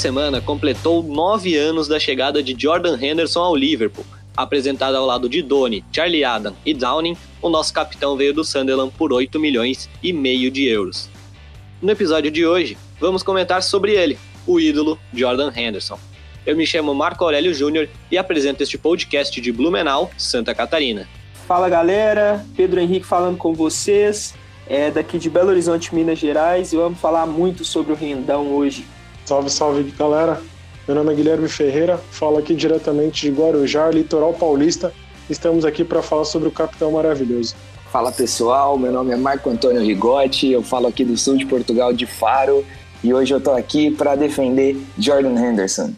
Semana, completou nove anos da chegada de Jordan Henderson ao Liverpool. Apresentado ao lado de Doni, Charlie Adam e Downing, o nosso capitão veio do Sunderland por 8 milhões e meio de euros. No episódio de hoje, vamos comentar sobre ele, o ídolo Jordan Henderson. Eu me chamo Marco Aurélio Júnior e apresento este podcast de Blumenau, Santa Catarina. Fala galera, Pedro Henrique falando com vocês, é daqui de Belo Horizonte, Minas Gerais, e vamos falar muito sobre o Rendão hoje. Salve, salve galera. Meu nome é Guilherme Ferreira, falo aqui diretamente de Guarujá, litoral paulista. Estamos aqui para falar sobre o Capitão Maravilhoso. Fala pessoal, meu nome é Marco Antônio Rigotti, eu falo aqui do sul de Portugal, de Faro, e hoje eu estou aqui para defender Jordan Henderson.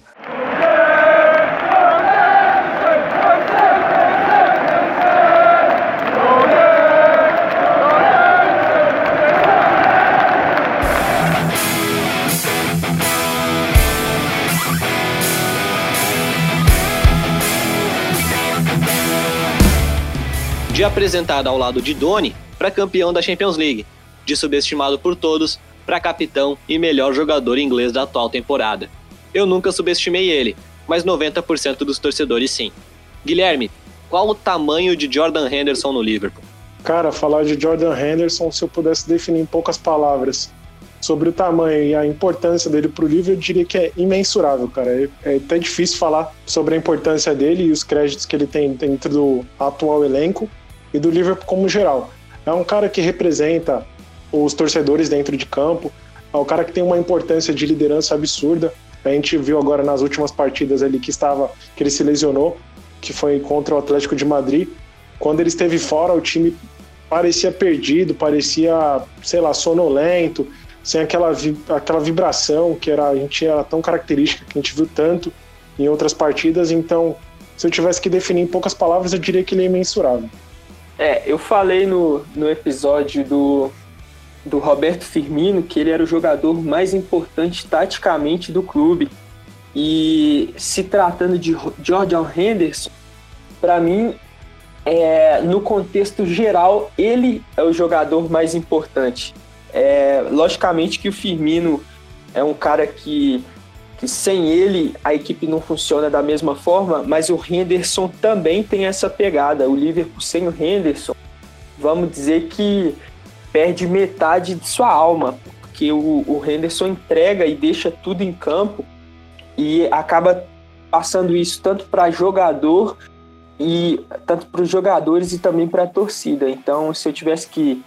De apresentado ao lado de Doni para campeão da Champions League, de subestimado por todos para capitão e melhor jogador inglês da atual temporada. Eu nunca subestimei ele, mas 90% dos torcedores sim. Guilherme, qual o tamanho de Jordan Henderson no Liverpool? Cara, falar de Jordan Henderson, se eu pudesse definir em poucas palavras sobre o tamanho e a importância dele para o Liverpool, eu diria que é imensurável, cara. É, é até difícil falar sobre a importância dele e os créditos que ele tem dentro do atual elenco, e do Liverpool como geral. É um cara que representa os torcedores dentro de campo, é um cara que tem uma importância de liderança absurda. A gente viu agora nas últimas partidas ali que estava que ele se lesionou, que foi contra o Atlético de Madrid. Quando ele esteve fora, o time parecia perdido, parecia, sei lá, sonolento, sem aquela, aquela vibração que era, a gente era tão característica, que a gente viu tanto em outras partidas. Então, se eu tivesse que definir em poucas palavras, eu diria que ele é imensurável. É, eu falei no, no episódio do, do Roberto Firmino que ele era o jogador mais importante taticamente do clube. E se tratando de Jordan Henderson, para mim, é, no contexto geral, ele é o jogador mais importante. É, logicamente que o Firmino é um cara que que sem ele a equipe não funciona da mesma forma, mas o Henderson também tem essa pegada. O Liverpool sem o Henderson, vamos dizer que perde metade de sua alma, porque o, o Henderson entrega e deixa tudo em campo e acaba passando isso tanto para jogador e tanto para os jogadores e também para a torcida. Então, se eu tivesse que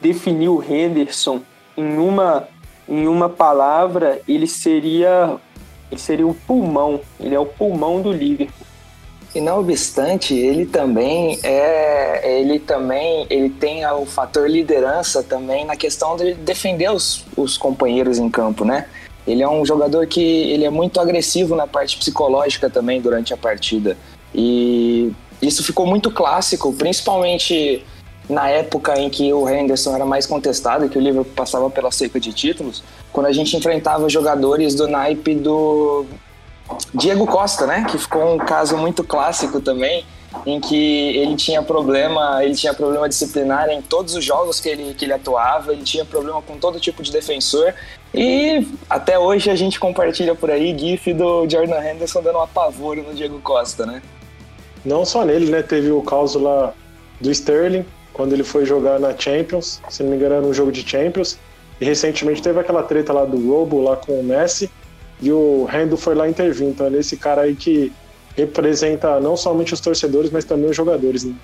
definir o Henderson em uma em uma palavra, ele seria ele seria o pulmão, ele é o pulmão do Liverpool. E não obstante, ele também é, ele também, ele tem o fator liderança também na questão de defender os, os companheiros em campo, né? Ele é um jogador que ele é muito agressivo na parte psicológica também durante a partida. E isso ficou muito clássico, principalmente na época em que o Henderson era mais contestado que o Liverpool passava pela seca de títulos, quando a gente enfrentava jogadores do naipe do Diego Costa, né? Que ficou um caso muito clássico também, em que ele tinha problema, ele tinha problema disciplinar em todos os jogos que ele, que ele atuava, ele tinha problema com todo tipo de defensor. E até hoje a gente compartilha por aí GIF do Jordan Henderson dando um apavoro no Diego Costa, né? Não só nele, né? Teve o caso lá do Sterling, quando ele foi jogar na Champions, se não me engano era um jogo de Champions, e recentemente teve aquela treta lá do Robo lá com o Messi, e o Rendo foi lá intervir. Então ele é esse cara aí que representa não somente os torcedores, mas também os jogadores, né?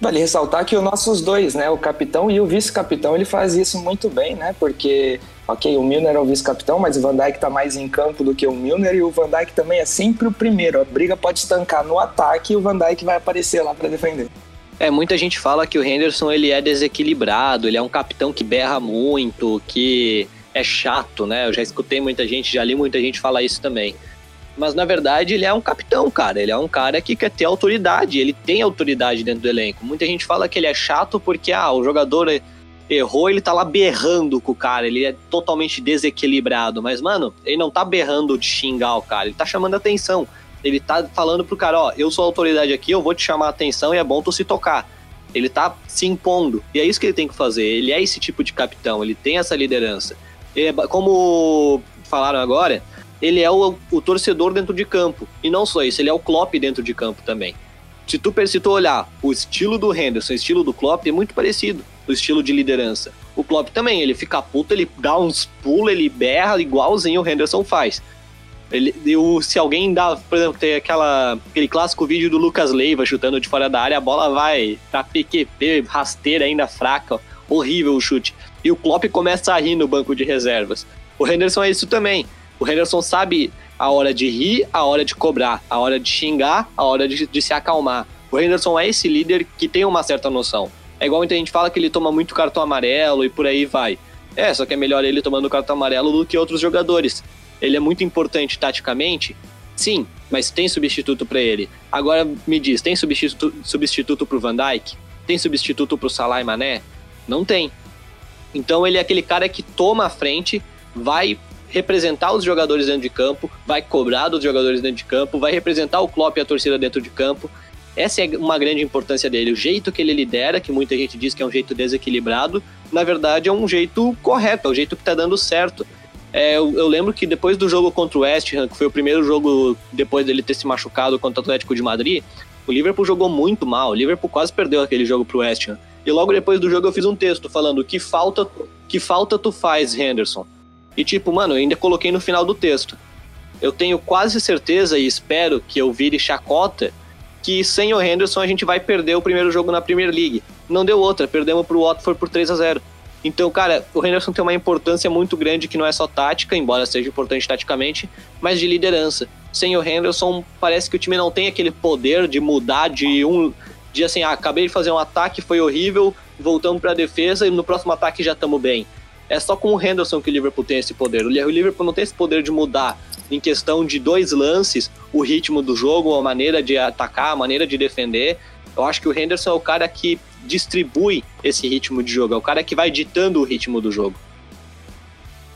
Vale ressaltar que os nossos dois, né, o capitão e o vice-capitão, ele faz isso muito bem, né? Porque, ok, o Milner é o vice-capitão, mas o Van Dijk tá mais em campo do que o Milner e o Van Dijk também é sempre o primeiro. A briga pode estancar no ataque e o Van Dijk vai aparecer lá para defender. É, muita gente fala que o Henderson ele é desequilibrado, ele é um capitão que berra muito, que é chato, né? Eu já escutei muita gente, já li muita gente falar isso também. Mas na verdade ele é um capitão, cara. Ele é um cara que quer ter autoridade, ele tem autoridade dentro do elenco. Muita gente fala que ele é chato porque ah, o jogador errou, ele tá lá berrando com o cara, ele é totalmente desequilibrado. Mas, mano, ele não tá berrando de xingar o cara, ele tá chamando atenção. Ele tá falando pro cara, ó, eu sou a autoridade aqui, eu vou te chamar a atenção e é bom tu se tocar. Ele tá se impondo. E é isso que ele tem que fazer. Ele é esse tipo de capitão, ele tem essa liderança. É, como falaram agora, ele é o, o torcedor dentro de campo. E não só isso, ele é o Klopp dentro de campo também. Se tu, se tu olhar o estilo do Henderson, o estilo do Klopp é muito parecido, o estilo de liderança. O Klopp também, ele fica puto, ele dá uns pulos, ele berra igualzinho o Henderson faz. Ele, eu, se alguém dá, por exemplo, tem aquela, aquele clássico vídeo do Lucas Leiva chutando de fora da área, a bola vai pra PQP, rasteira ainda fraca, horrível o chute. E o Klopp começa a rir no banco de reservas. O Henderson é isso também. O Henderson sabe a hora de rir, a hora de cobrar, a hora de xingar, a hora de, de se acalmar. O Henderson é esse líder que tem uma certa noção. É igual muita gente fala que ele toma muito cartão amarelo e por aí vai. É, só que é melhor ele tomando cartão amarelo do que outros jogadores. Ele é muito importante taticamente, sim, mas tem substituto para ele. Agora me diz, tem substituto, substituto pro Van Dijk? Tem substituto pro Salah e Mané? Não tem. Então ele é aquele cara que toma a frente, vai representar os jogadores dentro de campo, vai cobrar dos jogadores dentro de campo, vai representar o Klopp e a torcida dentro de campo. Essa é uma grande importância dele. O jeito que ele lidera, que muita gente diz que é um jeito desequilibrado, na verdade é um jeito correto, é o jeito que está dando certo. É, eu, eu, lembro que depois do jogo contra o West Ham, que foi o primeiro jogo depois dele ter se machucado contra o Atlético de Madrid, o Liverpool jogou muito mal. O Liverpool quase perdeu aquele jogo pro West Ham. E logo depois do jogo eu fiz um texto falando que falta, que falta tu faz, Henderson. E tipo, mano, eu ainda coloquei no final do texto. Eu tenho quase certeza e espero que eu vire chacota que sem o Henderson a gente vai perder o primeiro jogo na Premier League. Não deu outra, perdemos pro Watford por 3 a 0 Então, cara, o Henderson tem uma importância muito grande que não é só tática, embora seja importante taticamente, mas de liderança. Sem o Henderson, parece que o time não tem aquele poder de mudar de um de assim, ah, acabei de fazer um ataque, foi horrível, voltamos para a defesa e no próximo ataque já estamos bem. É só com o Henderson que o Liverpool tem esse poder. O Liverpool não tem esse poder de mudar em questão de dois lances o ritmo do jogo, a maneira de atacar, a maneira de defender. Eu acho que o Henderson é o cara que distribui esse ritmo de jogo, é o cara que vai ditando o ritmo do jogo.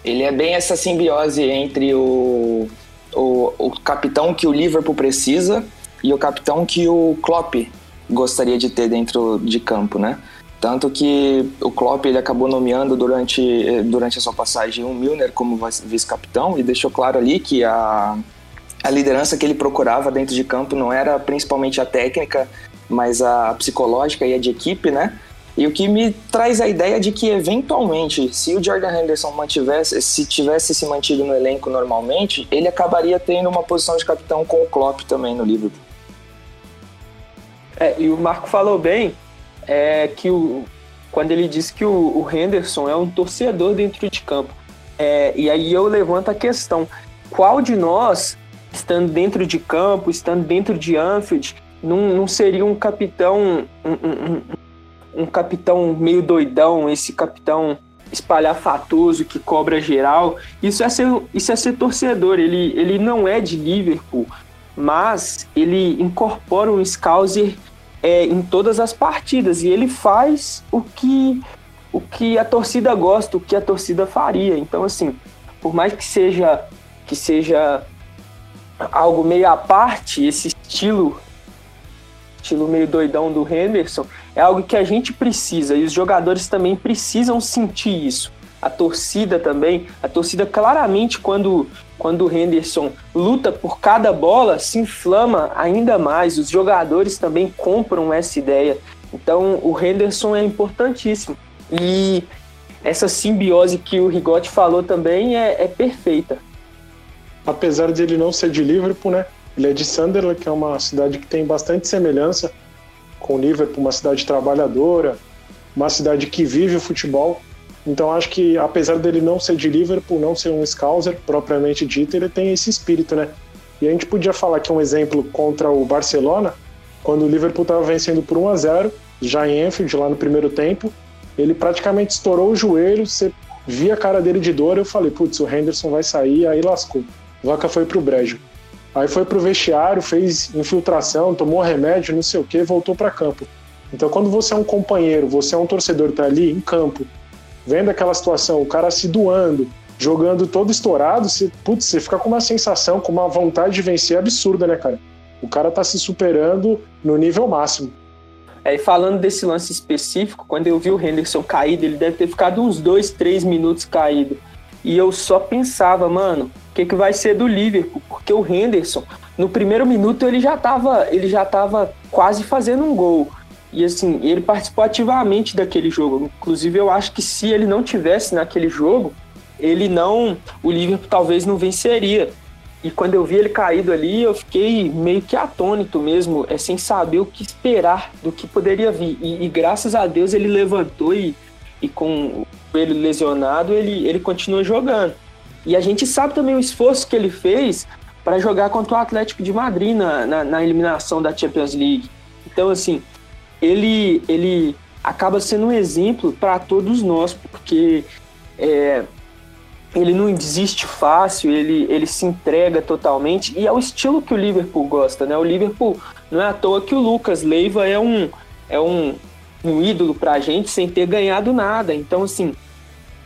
Ele é bem essa simbiose entre o, o, o capitão que o Liverpool precisa e o capitão que o Klopp gostaria de ter dentro de campo, né? Tanto que o Klopp ele acabou nomeando durante, durante a sua passagem o Milner como vice-capitão e deixou claro ali que a, a liderança que ele procurava dentro de campo não era principalmente a técnica, mas a psicológica e a de equipe, né? E o que me traz a ideia de que, eventualmente, se o Jordan Henderson mantivesse, se tivesse se mantido no elenco normalmente, ele acabaria tendo uma posição de capitão com o Klopp também no Liverpool. É, e o Marco falou bem é, que o, quando ele disse que o, o Henderson é um torcedor dentro de campo. É, e aí eu levanto a questão: qual de nós, estando dentro de campo, estando dentro de Anfield, não, não seria um capitão, um, um, um capitão meio doidão, esse capitão espalhafatoso que cobra geral? Isso é ser, isso é ser torcedor. Ele, ele não é de Liverpool, mas ele incorpora um Scouser é, em todas as partidas e ele faz o que o que a torcida gosta, o que a torcida faria. Então assim, por mais que seja que seja algo meio à parte, esse estilo estilo meio doidão do Henderson, é algo que a gente precisa e os jogadores também precisam sentir isso a torcida também, a torcida claramente quando quando o Henderson luta por cada bola, se inflama ainda mais. Os jogadores também compram essa ideia. Então, o Henderson é importantíssimo. E essa simbiose que o Rigotti falou também é, é perfeita. Apesar de ele não ser de Liverpool, né? Ele é de Sunderland, que é uma cidade que tem bastante semelhança com Liverpool, uma cidade trabalhadora, uma cidade que vive o futebol. Então acho que apesar dele não ser de Liverpool, não ser um Scouser propriamente dito, ele tem esse espírito, né? E a gente podia falar que um exemplo contra o Barcelona, quando o Liverpool estava vencendo por 1 a 0, já em Enfield lá no primeiro tempo, ele praticamente estourou o joelho, você via a cara dele de dor, eu falei, putz, o Henderson vai sair, aí lascou. Vaca foi pro brejo. Aí foi pro vestiário, fez infiltração, tomou remédio, não sei o que, voltou para campo. Então, quando você é um companheiro, você é um torcedor, tá ali em campo, vendo aquela situação, o cara se doando, jogando todo estourado, você, putz, você fica com uma sensação, com uma vontade de vencer absurda, né, cara? O cara tá se superando no nível máximo. É, e falando desse lance específico, quando eu vi o Henderson caído, ele deve ter ficado uns dois, três minutos caído. e eu só pensava, mano, que, que vai ser do Liverpool? Porque o Henderson, no primeiro minuto, ele já estava ele já tava quase fazendo um gol. E assim, ele participou ativamente daquele jogo. Inclusive, eu acho que se ele não tivesse naquele jogo, ele não. O Liverpool talvez não venceria. E quando eu vi ele caído ali, eu fiquei meio que atônito mesmo, é, sem saber o que esperar do que poderia vir. E, e graças a Deus ele levantou e, e com ele lesionado, ele, ele continua jogando. E a gente sabe também o esforço que ele fez para jogar contra o Atlético de Madrid na, na, na, eliminação da Champions League. Então, assim, ele, ele acaba sendo um exemplo para todos nós, porque é, ele não desiste fácil, ele, ele se entrega totalmente, e é o estilo que o Liverpool gosta, né? O Liverpool, não é à toa que o Lucas Leiva é um, é um, um ídolo pra gente sem ter ganhado nada. Então, assim,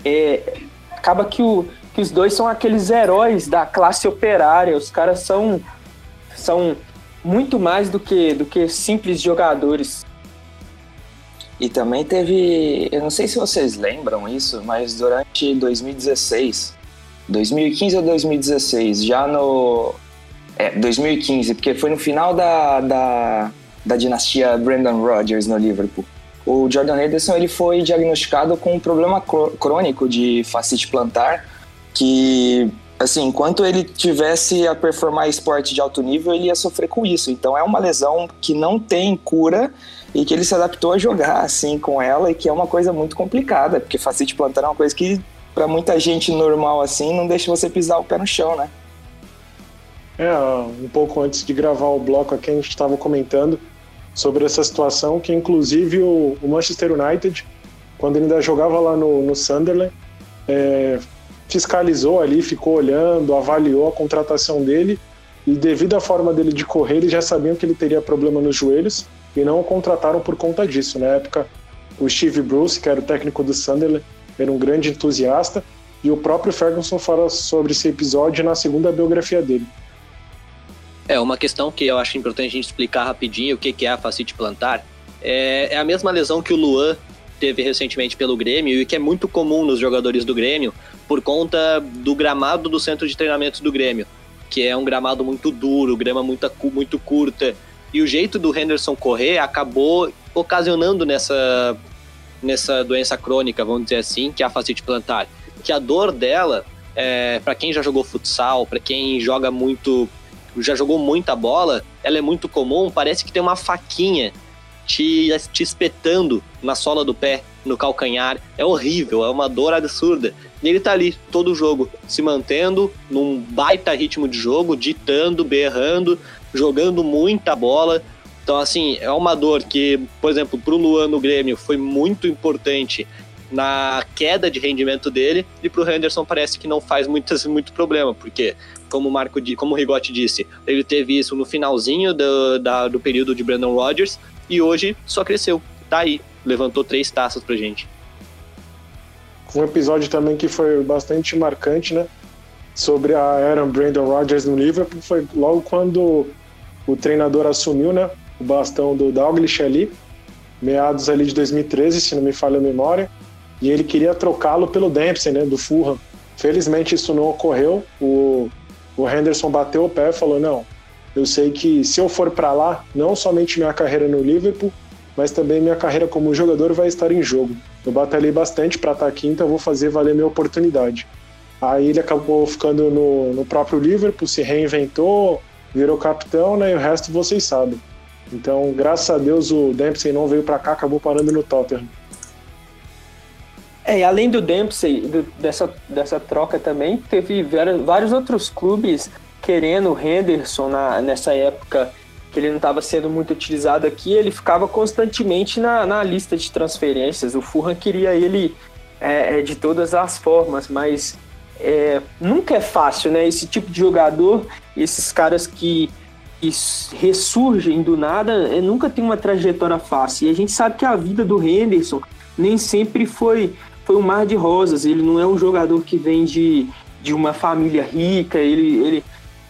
é, acaba que, o, que os dois são aqueles heróis da classe operária. Os caras são, são muito mais do que, do que simples jogadores. E também teve, eu não sei se vocês lembram isso, mas durante 2016, 2015 ou 2016, já no. É, 2015, porque foi no final da, da, da dinastia Brandon Rodgers no Liverpool o Jordan Henderson ele foi diagnosticado com um problema crônico de fascite plantar, que assim, enquanto ele tivesse a performar esporte de alto nível, ele ia sofrer com isso. Então é uma lesão que não tem cura e que ele se adaptou a jogar assim com ela e que é uma coisa muito complicada, porque fascite plantar é uma coisa que para muita gente normal assim não deixa você pisar o pé no chão, né? É, um pouco antes de gravar o bloco aqui a gente estava comentando sobre essa situação, que inclusive o, Manchester United, quando ele ainda jogava lá no, no Sunderland, é, fiscalizou ali, ficou olhando, avaliou a contratação dele e devido à forma dele de correr, eles já sabiam que ele teria problema nos joelhos e não o contrataram por conta disso. Na época, o Steve Bruce, que era o técnico do Sunderland, era um grande entusiasta e o próprio Ferguson fala sobre esse episódio na segunda biografia dele. É, uma questão que eu acho importante a gente explicar rapidinho o que é a fascite plantar. É, é a mesma lesão que o Luan teve recentemente pelo Grêmio e que é muito comum nos jogadores do Grêmio por conta do gramado do centro de treinamento do Grêmio, que é um gramado muito duro, grama muito, muito curta. E o jeito do Henderson correr acabou ocasionando nessa, nessa doença crônica, vamos dizer assim, que é a fascite plantar. Que a dor dela, é, para quem já jogou futsal, para quem joga muito já jogou muita bola, ela é muito comum, parece que tem uma faquinha te, te espetando na sola do pé, no calcanhar. É horrível, é uma dor absurda. E ele tá ali todo o jogo, se mantendo num baita ritmo de jogo, ditando, berrando, jogando muita bola. Então, assim, é uma dor que, por exemplo, pro Luan no Grêmio foi muito importante na queda de rendimento dele e pro Henderson parece que não faz muitas, muito problema, porque como o Marco, como o Rigotti disse, ele teve isso no finalzinho do, da, do período de Brandon Rodgers e hoje só cresceu. Tá aí, levantou três taças pra gente. Um episódio também que foi bastante marcante, né? Sobre a era Brandon Rodgers no Liverpool foi logo quando o treinador assumiu, né? O bastão do Dalglish ali, meados ali de 2013, se não me falha a memória, e ele queria trocá-lo pelo Dempsey, né? Do Fulham. Felizmente isso não ocorreu. O o Henderson bateu o pé e falou: não, eu sei que se eu for para lá, não somente minha carreira no Liverpool, mas também minha carreira como jogador vai estar em jogo. Eu batalhei bastante para estar aqui, então vou fazer valer minha oportunidade. Aí ele acabou ficando no, no próprio Liverpool, se reinventou, virou capitão, né? E o resto vocês sabem. Então, graças a Deus, o Dempsey não veio para cá, acabou parando no Tottenham. É, e além do Dempsey, do, dessa, dessa troca também, teve vários outros clubes querendo o Henderson na, nessa época que ele não estava sendo muito utilizado aqui, ele ficava constantemente na, na lista de transferências. O Fulham queria ele é, é de todas as formas, mas é, nunca é fácil, né? Esse tipo de jogador, esses caras que, que ressurgem do nada, é, nunca tem uma trajetória fácil. E a gente sabe que a vida do Henderson nem sempre foi foi um mar de rosas. Ele não é um jogador que vem de, de uma família rica, ele, ele,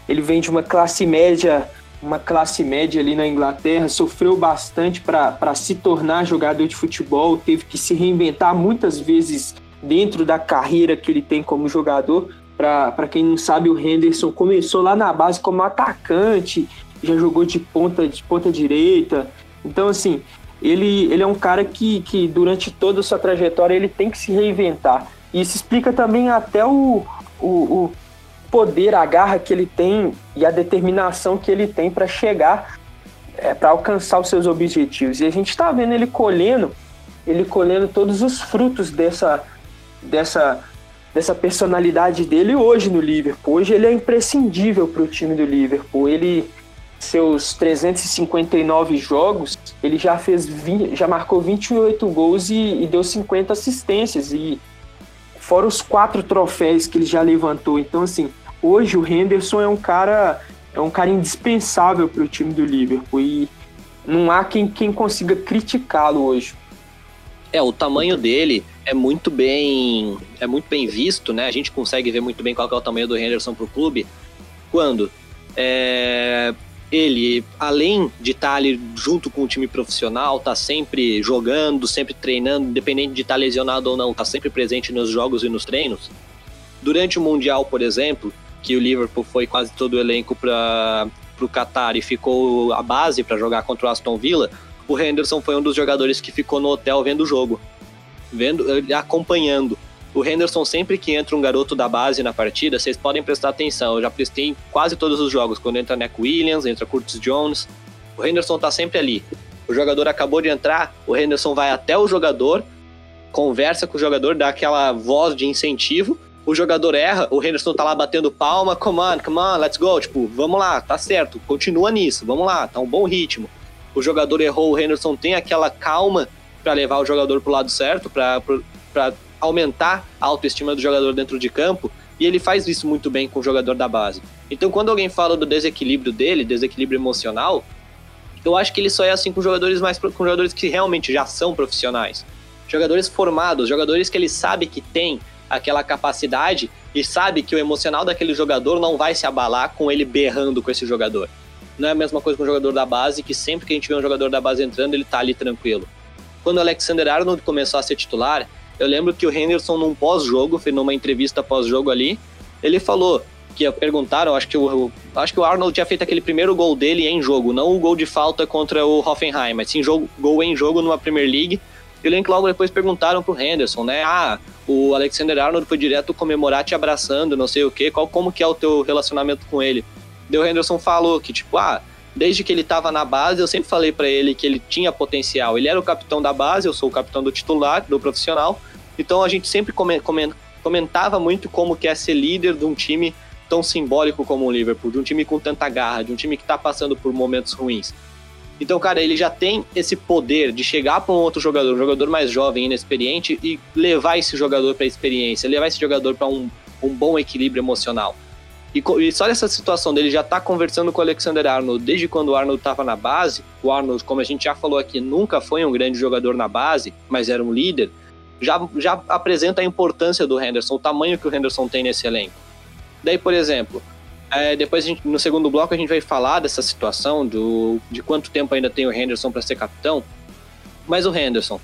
ele vem de uma classe média, uma classe média ali na Inglaterra, sofreu bastante para se tornar jogador de futebol, teve que se reinventar muitas vezes dentro da carreira que ele tem como jogador. Para quem não sabe, o Henderson começou lá na base como atacante, já jogou de ponta de ponta direita. Então, assim, ele, ele é um cara que, que durante toda a sua trajetória ele tem que se reinventar. E isso explica também até o, o, o poder, a garra que ele tem e a determinação que ele tem para chegar, é, para alcançar os seus objetivos. E a gente está vendo ele colhendo, ele colhendo todos os frutos dessa, dessa, dessa personalidade dele hoje no Liverpool. Hoje ele é imprescindível para o time do Liverpool. Ele seus 359 jogos, ele já fez 20, já marcou 28 gols e, e deu 50 assistências e fora os quatro troféus que ele já levantou. Então assim, hoje o Henderson é um cara é um cara indispensável para o time do Liverpool e não há quem, quem consiga criticá-lo hoje. É, o tamanho dele é muito bem é muito bem visto, né? A gente consegue ver muito bem qual é o tamanho do Henderson para o clube quando é, ele, além de estar ali junto com o time profissional, tá sempre jogando, sempre treinando, independente de estar lesionado ou não, tá sempre presente nos jogos e nos treinos. Durante o Mundial, por exemplo, que o Liverpool foi quase todo o elenco para o Qatar e ficou a base para jogar contra o Aston Villa, o Henderson foi um dos jogadores que ficou no hotel vendo o jogo, vendo, acompanhando. O Henderson, sempre que entra um garoto da base na partida, vocês podem prestar atenção. Eu já prestei em quase todos os jogos. Quando entra Neck Williams, entra Curtis Jones. O Henderson tá sempre ali. O jogador acabou de entrar, o Henderson vai até o jogador, conversa com o jogador, dá aquela voz de incentivo. O jogador erra, o Henderson tá lá batendo palma, come on, come on, let's go. Tipo, vamos lá, tá certo, continua nisso, vamos lá, tá um bom ritmo. O jogador errou, o Henderson tem aquela calma para levar o jogador pro lado certo, para aumentar a autoestima do jogador dentro de campo, e ele faz isso muito bem com o jogador da base. Então, quando alguém fala do desequilíbrio dele, desequilíbrio emocional, eu acho que ele só é assim com jogadores mais com jogadores que realmente já são profissionais. Jogadores formados, jogadores que ele sabe que tem aquela capacidade e sabe que o emocional daquele jogador não vai se abalar com ele berrando com esse jogador. Não é a mesma coisa com o jogador da base, que sempre que a gente vê um jogador da base entrando, ele tá ali tranquilo. Quando o Alexander Arnold começou a ser titular, eu lembro que o Henderson, num pós-jogo, numa entrevista pós-jogo ali, ele falou que perguntaram, acho que o acho que o Arnold tinha feito aquele primeiro gol dele em jogo, não o gol de falta contra o Hoffenheim, mas sim jogo, gol em jogo numa Premier League. E eu lembro que logo depois perguntaram pro Henderson, né? Ah, o Alexander Arnold foi direto comemorar te abraçando, não sei o quê, qual como que é o teu relacionamento com ele? Deu Henderson falou que tipo, ah, desde que ele estava na base, eu sempre falei para ele que ele tinha potencial. Ele era o capitão da base, eu sou o capitão do titular, do profissional, então a gente sempre comentava muito como que é ser líder de um time tão simbólico como o Liverpool, de um time com tanta garra, de um time que está passando por momentos ruins. Então, cara, ele já tem esse poder de chegar para um outro jogador, um jogador mais jovem, inexperiente, e levar esse jogador para a experiência, levar esse jogador para um, um bom equilíbrio emocional. E, e só nessa situação dele já tá conversando com o Alexander Arnold desde quando o Arnold estava na base. O Arnold, como a gente já falou aqui, nunca foi um grande jogador na base, mas era um líder já, já apresenta a importância do Henderson, o tamanho que o Henderson tem nesse elenco. Daí, por exemplo, é, depois gente, no segundo bloco a gente vai falar dessa situação, do, de quanto tempo ainda tem o Henderson para ser capitão. Mas o Henderson,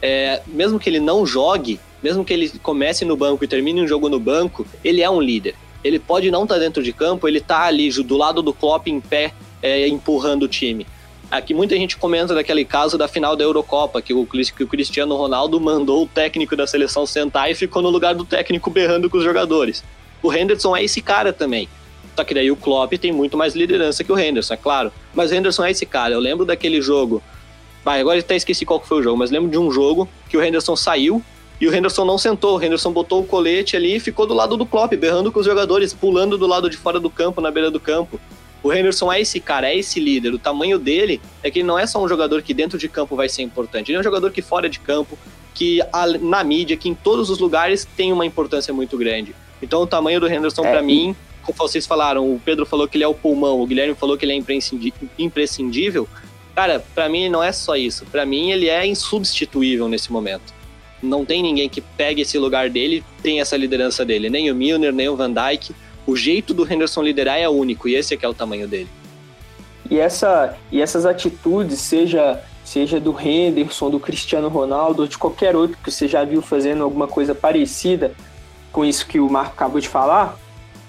é, mesmo que ele não jogue, mesmo que ele comece no banco e termine um jogo no banco, ele é um líder. Ele pode não estar tá dentro de campo, ele está ali do lado do Klopp em pé, é, empurrando o time. Aqui muita gente comenta daquele caso da final da Eurocopa, que o, que o Cristiano Ronaldo mandou o técnico da seleção sentar e ficou no lugar do técnico berrando com os jogadores. O Henderson é esse cara também. Só que daí o Klopp tem muito mais liderança que o Henderson, é claro. Mas o Henderson é esse cara. Eu lembro daquele jogo. Vai, agora até esqueci qual foi o jogo, mas lembro de um jogo que o Henderson saiu e o Henderson não sentou. O Henderson botou o colete ali e ficou do lado do Klopp, berrando com os jogadores, pulando do lado de fora do campo, na beira do campo. O Henderson é esse cara, é esse líder. O tamanho dele é que ele não é só um jogador que dentro de campo vai ser importante. Ele é um jogador que fora de campo, que na mídia, que em todos os lugares tem uma importância muito grande. Então o tamanho do Henderson é, para mim, vocês falaram, o Pedro falou que ele é o pulmão, o Guilherme falou que ele é imprescindível. Cara, para mim não é só isso. Para mim ele é insubstituível nesse momento. Não tem ninguém que pegue esse lugar dele, tem essa liderança dele, nem o Milner, nem o Van Dijk o jeito do Henderson liderar é único e esse é que é o tamanho dele. E, essa, e essas atitudes, seja seja do Henderson, do Cristiano Ronaldo, ou de qualquer outro que você já viu fazendo alguma coisa parecida com isso que o Marco acabou de falar,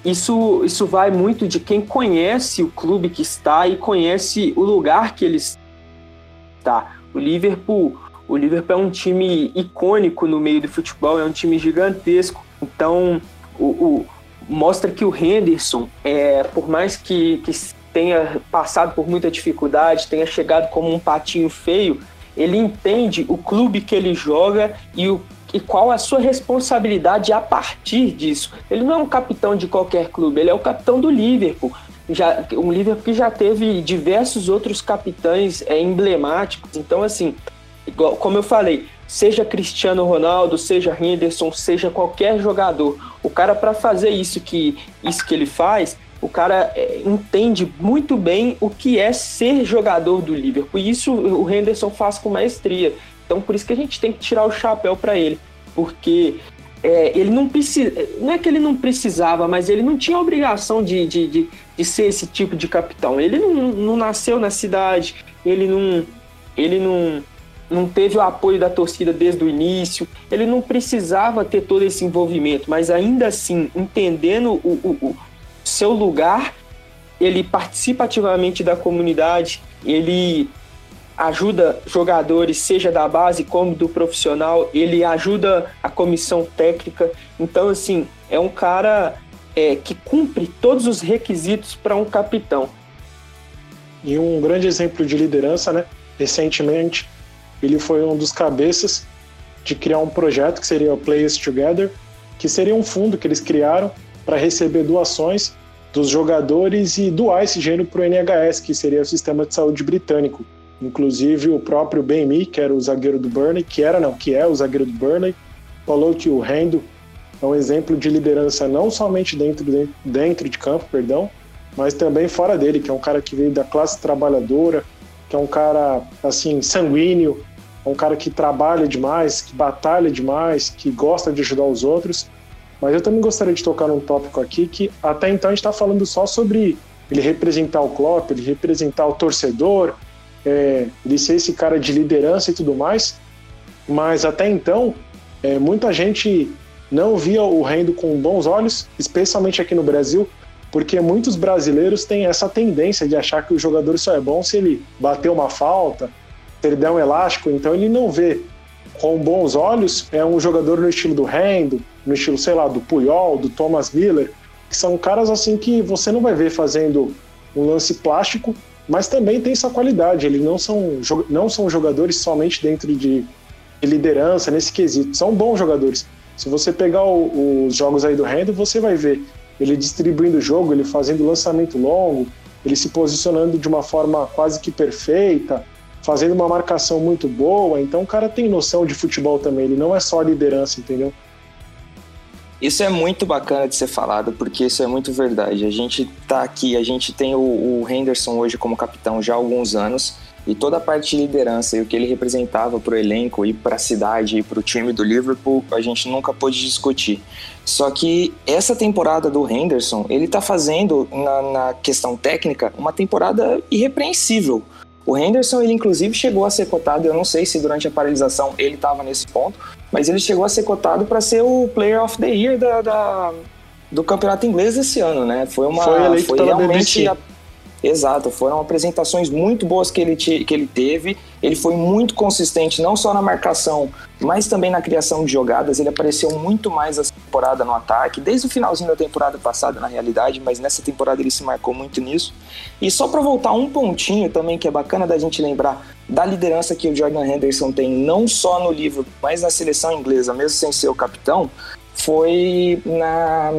isso, isso vai muito de quem conhece o clube que está e conhece o lugar que ele está. O Liverpool, o Liverpool é um time icônico no meio do futebol, é um time gigantesco. Então, o, o mostra que o Henderson, é, por mais que, que tenha passado por muita dificuldade, tenha chegado como um patinho feio, ele entende o clube que ele joga e o e qual a sua responsabilidade a partir disso. Ele não é um capitão de qualquer clube, ele é o capitão do Liverpool. Já, um Liverpool que já teve diversos outros capitães é, emblemáticos. Então, assim, igual, como eu falei, seja Cristiano Ronaldo, seja Henderson, seja qualquer jogador, o cara para fazer isso que isso que ele faz, o cara é, entende muito bem o que é ser jogador do Liverpool. E isso o Henderson faz com maestria. Então por isso que a gente tem que tirar o chapéu para ele, porque é, ele não precisa, não é que ele não precisava, mas ele não tinha obrigação de, de, de, de ser esse tipo de capitão. Ele não, não nasceu na cidade, ele não, ele não, não teve o apoio da torcida desde o início, ele não precisava ter todo esse envolvimento, mas ainda assim, entendendo o, o, o seu lugar, ele participa ativamente da comunidade, ele ajuda jogadores, seja da base como do profissional, ele ajuda a comissão técnica. Então, assim, é um cara é, que cumpre todos os requisitos para um capitão. E um grande exemplo de liderança, né? Recentemente, ele foi um dos cabeças de criar um projeto que seria o Players Together, que seria um fundo que eles criaram para receber doações dos jogadores e doar esse dinheiro para o NHS, que seria o Sistema de Saúde Britânico. Inclusive o próprio Ben Mee, que era o zagueiro do Burnley, que era não, que é o zagueiro do Burnley, falou que o Rendo é um exemplo de liderança não somente dentro de, dentro de campo, perdão, mas também fora dele, que é um cara que veio da classe trabalhadora, que é um cara assim sanguíneo, é um cara que trabalha demais, que batalha demais, que gosta de ajudar os outros. Mas eu também gostaria de tocar num tópico aqui que até então a gente está falando só sobre ele representar o Klopp, ele representar o torcedor, é, de ser esse cara de liderança e tudo mais, mas até então é, muita gente não via o Rendo com bons olhos, especialmente aqui no Brasil, porque muitos brasileiros têm essa tendência de achar que o jogador só é bom se ele bater uma falta, se ele der um elástico, então ele não vê com bons olhos é um jogador no estilo do Rendo, no estilo, sei lá, do Puyol, do Thomas Miller, que são caras assim que você não vai ver fazendo um lance plástico, mas também tem sua qualidade. Eles não são, não são jogadores somente dentro de, liderança nesse quesito. São bons jogadores. Se você pegar o, os jogos aí do Rendo, você vai ver ele distribuindo o jogo, ele fazendo lançamento longo, ele se posicionando de uma forma quase que perfeita, fazendo uma marcação muito boa. Então o cara tem noção de futebol também. Ele não é só liderança, entendeu? Isso é muito bacana de ser falado, porque isso é muito verdade. A gente tá aqui, a gente tem o, o Henderson hoje como capitão já há alguns anos, e toda a parte de liderança e o que ele representava para o elenco e para a cidade e para o time do Liverpool, a gente nunca pôde discutir. Só que essa temporada do Henderson, ele está fazendo, na, na questão técnica, uma temporada irrepreensível. O Henderson, ele inclusive chegou a ser cotado, eu não sei se durante a paralisação ele estava nesse ponto, mas ele chegou a ser cotado para ser o Player of the Year da, da, do campeonato inglês esse ano, né? Foi uma foi, foi realmente a, Exato, foram apresentações muito boas que ele, te, que ele teve. Ele foi muito consistente, não só na marcação, mas também na criação de jogadas. Ele apareceu muito mais essa temporada no ataque, desde o finalzinho da temporada passada, na realidade, mas nessa temporada ele se marcou muito nisso. E só para voltar um pontinho também, que é bacana da gente lembrar da liderança que o Jordan Henderson tem, não só no livro, mas na seleção inglesa, mesmo sem ser o capitão, foi na,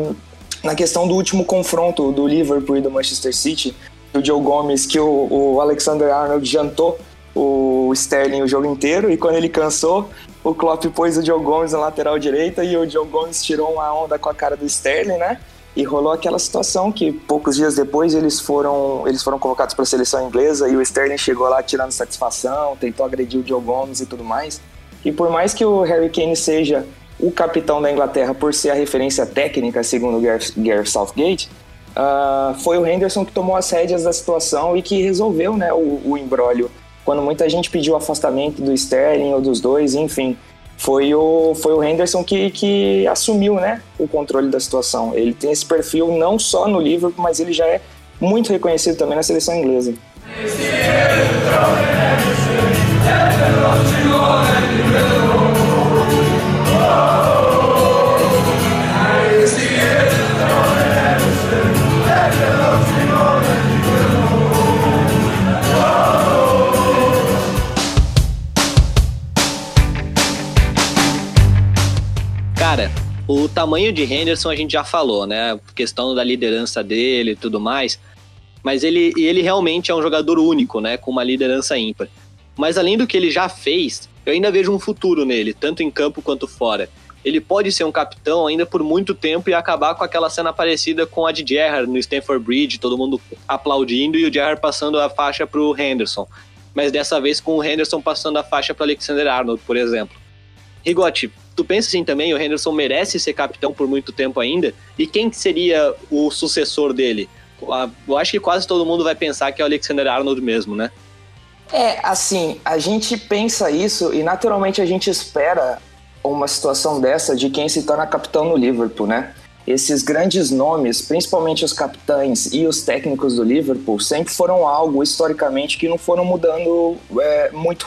na questão do último confronto do Liverpool e do Manchester City, do Joe Gomes que o, o Alexander Arnold jantou o Sterling o jogo inteiro e quando ele cansou, o Klopp pôs o Joe Gomes na lateral direita e o Joe Gomes tirou uma onda com a cara do Sterling, né? E rolou aquela situação que poucos dias depois eles foram, eles foram convocados para a seleção inglesa e o Sterling chegou lá tirando satisfação, tentou agredir o Joe Gomes e tudo mais. E por mais que o Harry Kane seja o capitão da Inglaterra por ser a referência técnica, segundo o Gareth Southgate, uh, foi o Henderson que tomou as rédeas da situação e que resolveu né, o, o embrólio quando muita gente pediu o afastamento do Sterling ou dos dois, enfim, foi o, foi o Henderson que, que assumiu né, o controle da situação. Ele tem esse perfil não só no Liverpool, mas ele já é muito reconhecido também na seleção inglesa. Cara, o tamanho de Henderson a gente já falou, né? Questão da liderança dele e tudo mais. Mas ele, ele realmente é um jogador único, né? Com uma liderança ímpar. Mas além do que ele já fez, eu ainda vejo um futuro nele, tanto em campo quanto fora. Ele pode ser um capitão ainda por muito tempo e acabar com aquela cena parecida com a de Gerrard no Stanford Bridge, todo mundo aplaudindo e o Gerrard passando a faixa para o Henderson. Mas dessa vez com o Henderson passando a faixa para Alexander Arnold, por exemplo. Rigotti, tu pensa assim também, o Henderson merece ser capitão por muito tempo ainda? E quem seria o sucessor dele? Eu acho que quase todo mundo vai pensar que é o Alexander Arnold mesmo, né? É, assim, a gente pensa isso e naturalmente a gente espera uma situação dessa de quem se torna capitão no Liverpool, né? Esses grandes nomes, principalmente os capitães e os técnicos do Liverpool, sempre foram algo historicamente que não foram mudando é, muito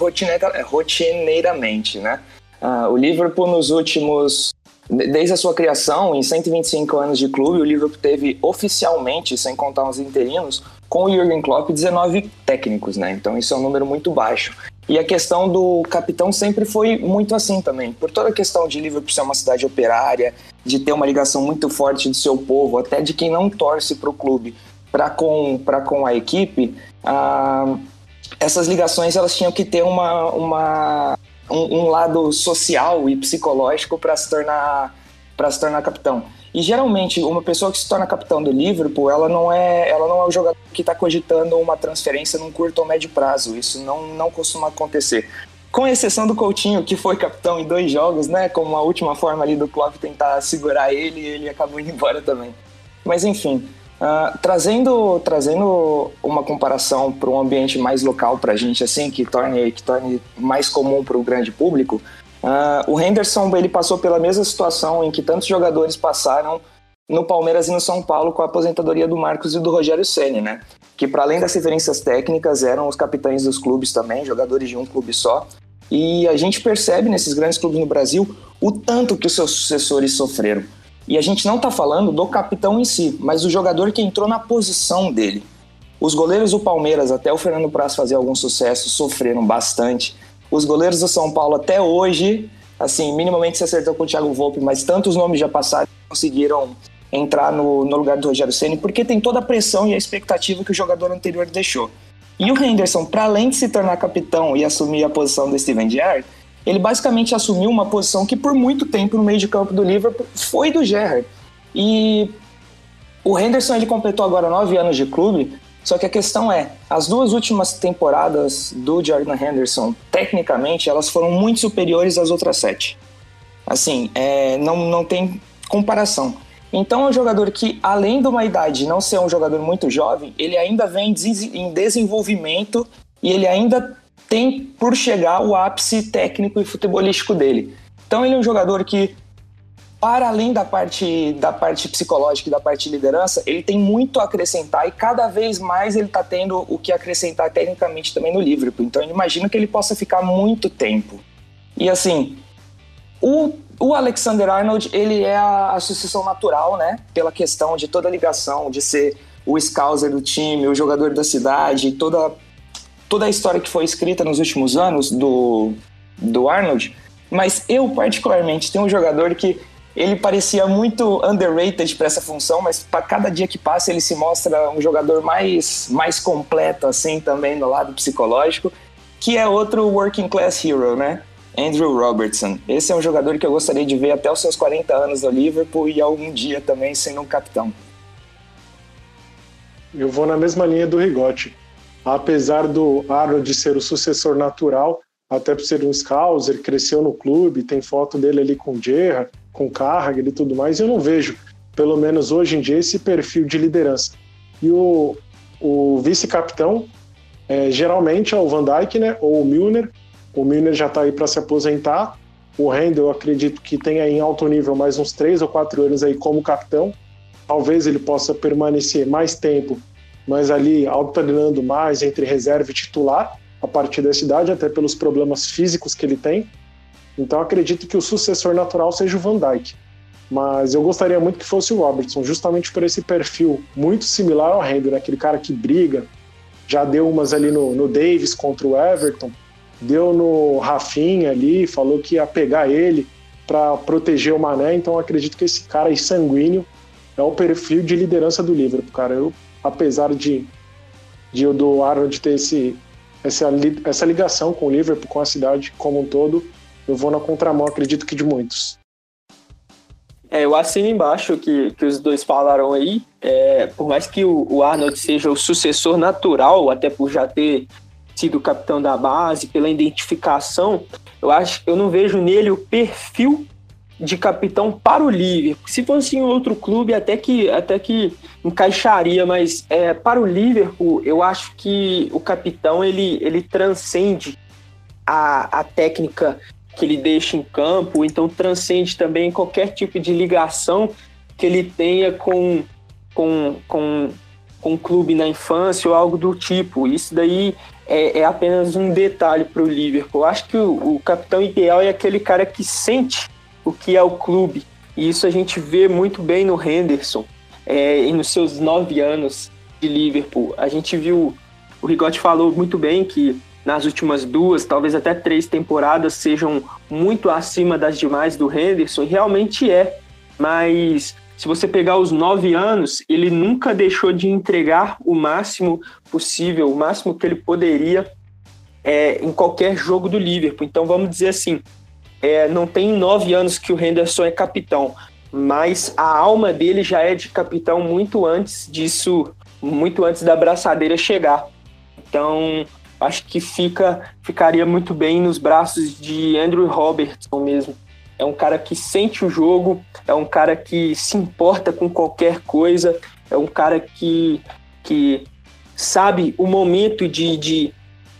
rotineiramente, né? Uh, o Liverpool nos últimos Desde a sua criação, em 125 anos de clube, o Liverpool teve oficialmente, sem contar os interinos, com o Jürgen Klopp 19 técnicos, né? Então isso é um número muito baixo. E a questão do capitão sempre foi muito assim também. Por toda a questão de Liverpool ser uma cidade operária, de ter uma ligação muito forte do seu povo, até de quem não torce para o clube, para com, com a equipe, ah, essas ligações elas tinham que ter uma, uma um, um lado social e psicológico para se tornar para se tornar capitão. E geralmente uma pessoa que se torna capitão do Liverpool, ela não é, ela não é o jogador que está cogitando uma transferência num curto ou médio prazo. Isso não, não costuma acontecer. Com exceção do Coutinho, que foi capitão em dois jogos, né? Como uma última forma ali do Klopp tentar segurar ele, e ele acabou indo embora também. Mas enfim, Uh, trazendo, trazendo uma comparação para um ambiente mais local para a gente, assim, que torne, que torne mais comum para o grande público, uh, o Henderson ele passou pela mesma situação em que tantos jogadores passaram no Palmeiras e no São Paulo com a aposentadoria do Marcos e do Rogério Ceni, né? Que para além das referências técnicas eram os capitães dos clubes também, jogadores de um clube só. E a gente percebe nesses grandes clubes no Brasil o tanto que os seus sucessores sofreram. E a gente não está falando do capitão em si, mas do jogador que entrou na posição dele. Os goleiros do Palmeiras, até o Fernando Praz fazer algum sucesso, sofreram bastante. Os goleiros do São Paulo, até hoje, assim, minimamente se acertou com o Thiago Volpe, mas tantos nomes já passaram conseguiram entrar no, no lugar do Rogério Ceni porque tem toda a pressão e a expectativa que o jogador anterior deixou. E o Henderson, para além de se tornar capitão e assumir a posição do Steven Gerrard, ele basicamente assumiu uma posição que por muito tempo no meio de campo do Liverpool foi do Gerrard. E o Henderson ele completou agora nove anos de clube, só que a questão é, as duas últimas temporadas do Jordan Henderson, tecnicamente, elas foram muito superiores às outras sete. Assim, é, não, não tem comparação. Então é um jogador que, além de uma idade não ser um jogador muito jovem, ele ainda vem em desenvolvimento e ele ainda tem por chegar o ápice técnico e futebolístico dele. Então ele é um jogador que, para além da parte, da parte psicológica e da parte de liderança, ele tem muito a acrescentar e cada vez mais ele está tendo o que acrescentar tecnicamente também no Liverpool. Então eu imagino que ele possa ficar muito tempo. E assim, o, o Alexander Arnold, ele é a, a sucessão natural, né? Pela questão de toda a ligação, de ser o scouser do time, o jogador da cidade, toda toda a história que foi escrita nos últimos anos do, do Arnold, mas eu particularmente tenho um jogador que ele parecia muito underrated para essa função, mas para cada dia que passa ele se mostra um jogador mais, mais completo assim também no lado psicológico, que é outro working class hero, né? Andrew Robertson. Esse é um jogador que eu gostaria de ver até os seus 40 anos no Liverpool e algum dia também sendo um capitão. Eu vou na mesma linha do Rigotti apesar do Arnold ser o sucessor natural, até por ser um Scouser, cresceu no clube, tem foto dele ali com Gerra, com Carragher e tudo mais, eu não vejo, pelo menos hoje em dia, esse perfil de liderança. E o, o vice-capitão, é, geralmente é o Van Dijk, né? Ou o Milner. O Milner já está aí para se aposentar. O Randall, acredito que tenha em alto nível mais uns três ou quatro anos aí como capitão. Talvez ele possa permanecer mais tempo, mas ali alternando mais entre reserva e titular a partir dessa idade, até pelos problemas físicos que ele tem. Então acredito que o sucessor natural seja o Van Dijk. Mas eu gostaria muito que fosse o Robertson, justamente por esse perfil muito similar ao Randall, né? aquele cara que briga, já deu umas ali no, no Davis contra o Everton, deu no Rafinha ali, falou que ia pegar ele para proteger o Mané, então acredito que esse cara aí sanguíneo é o perfil de liderança do Liverpool, cara. Eu, apesar de, de do Arnold ter esse, essa, essa ligação com o Liverpool, com a cidade como um todo, eu vou na contramão, acredito que de muitos. É, eu assino embaixo que, que os dois falaram aí. É, por mais que o, o, Arnold seja o sucessor natural, até por já ter sido capitão da base, pela identificação, eu acho eu não vejo nele o perfil de capitão para o Liverpool. Se fosse em outro clube, até que, até que encaixaria, mas é, para o Liverpool, eu acho que o capitão ele, ele transcende a, a técnica que ele deixa em campo, então transcende também qualquer tipo de ligação que ele tenha com, com, com, com um clube na infância ou algo do tipo. Isso daí é, é apenas um detalhe para o Liverpool. Eu acho que o, o capitão ideal é aquele cara que sente o que é o clube. E isso a gente vê muito bem no Henderson é, e nos seus nove anos de Liverpool. A gente viu, o Rigotti falou muito bem que nas últimas duas, talvez até três temporadas sejam muito acima das demais do Henderson, e realmente é. Mas se você pegar os nove anos, ele nunca deixou de entregar o máximo possível, o máximo que ele poderia é, em qualquer jogo do Liverpool. Então vamos dizer assim, é, não tem nove anos que o Henderson é capitão, mas a alma dele já é de capitão muito antes disso, muito antes da braçadeira chegar. Então acho que fica ficaria muito bem nos braços de Andrew Robertson mesmo. É um cara que sente o jogo, é um cara que se importa com qualquer coisa, é um cara que, que sabe o momento de, de,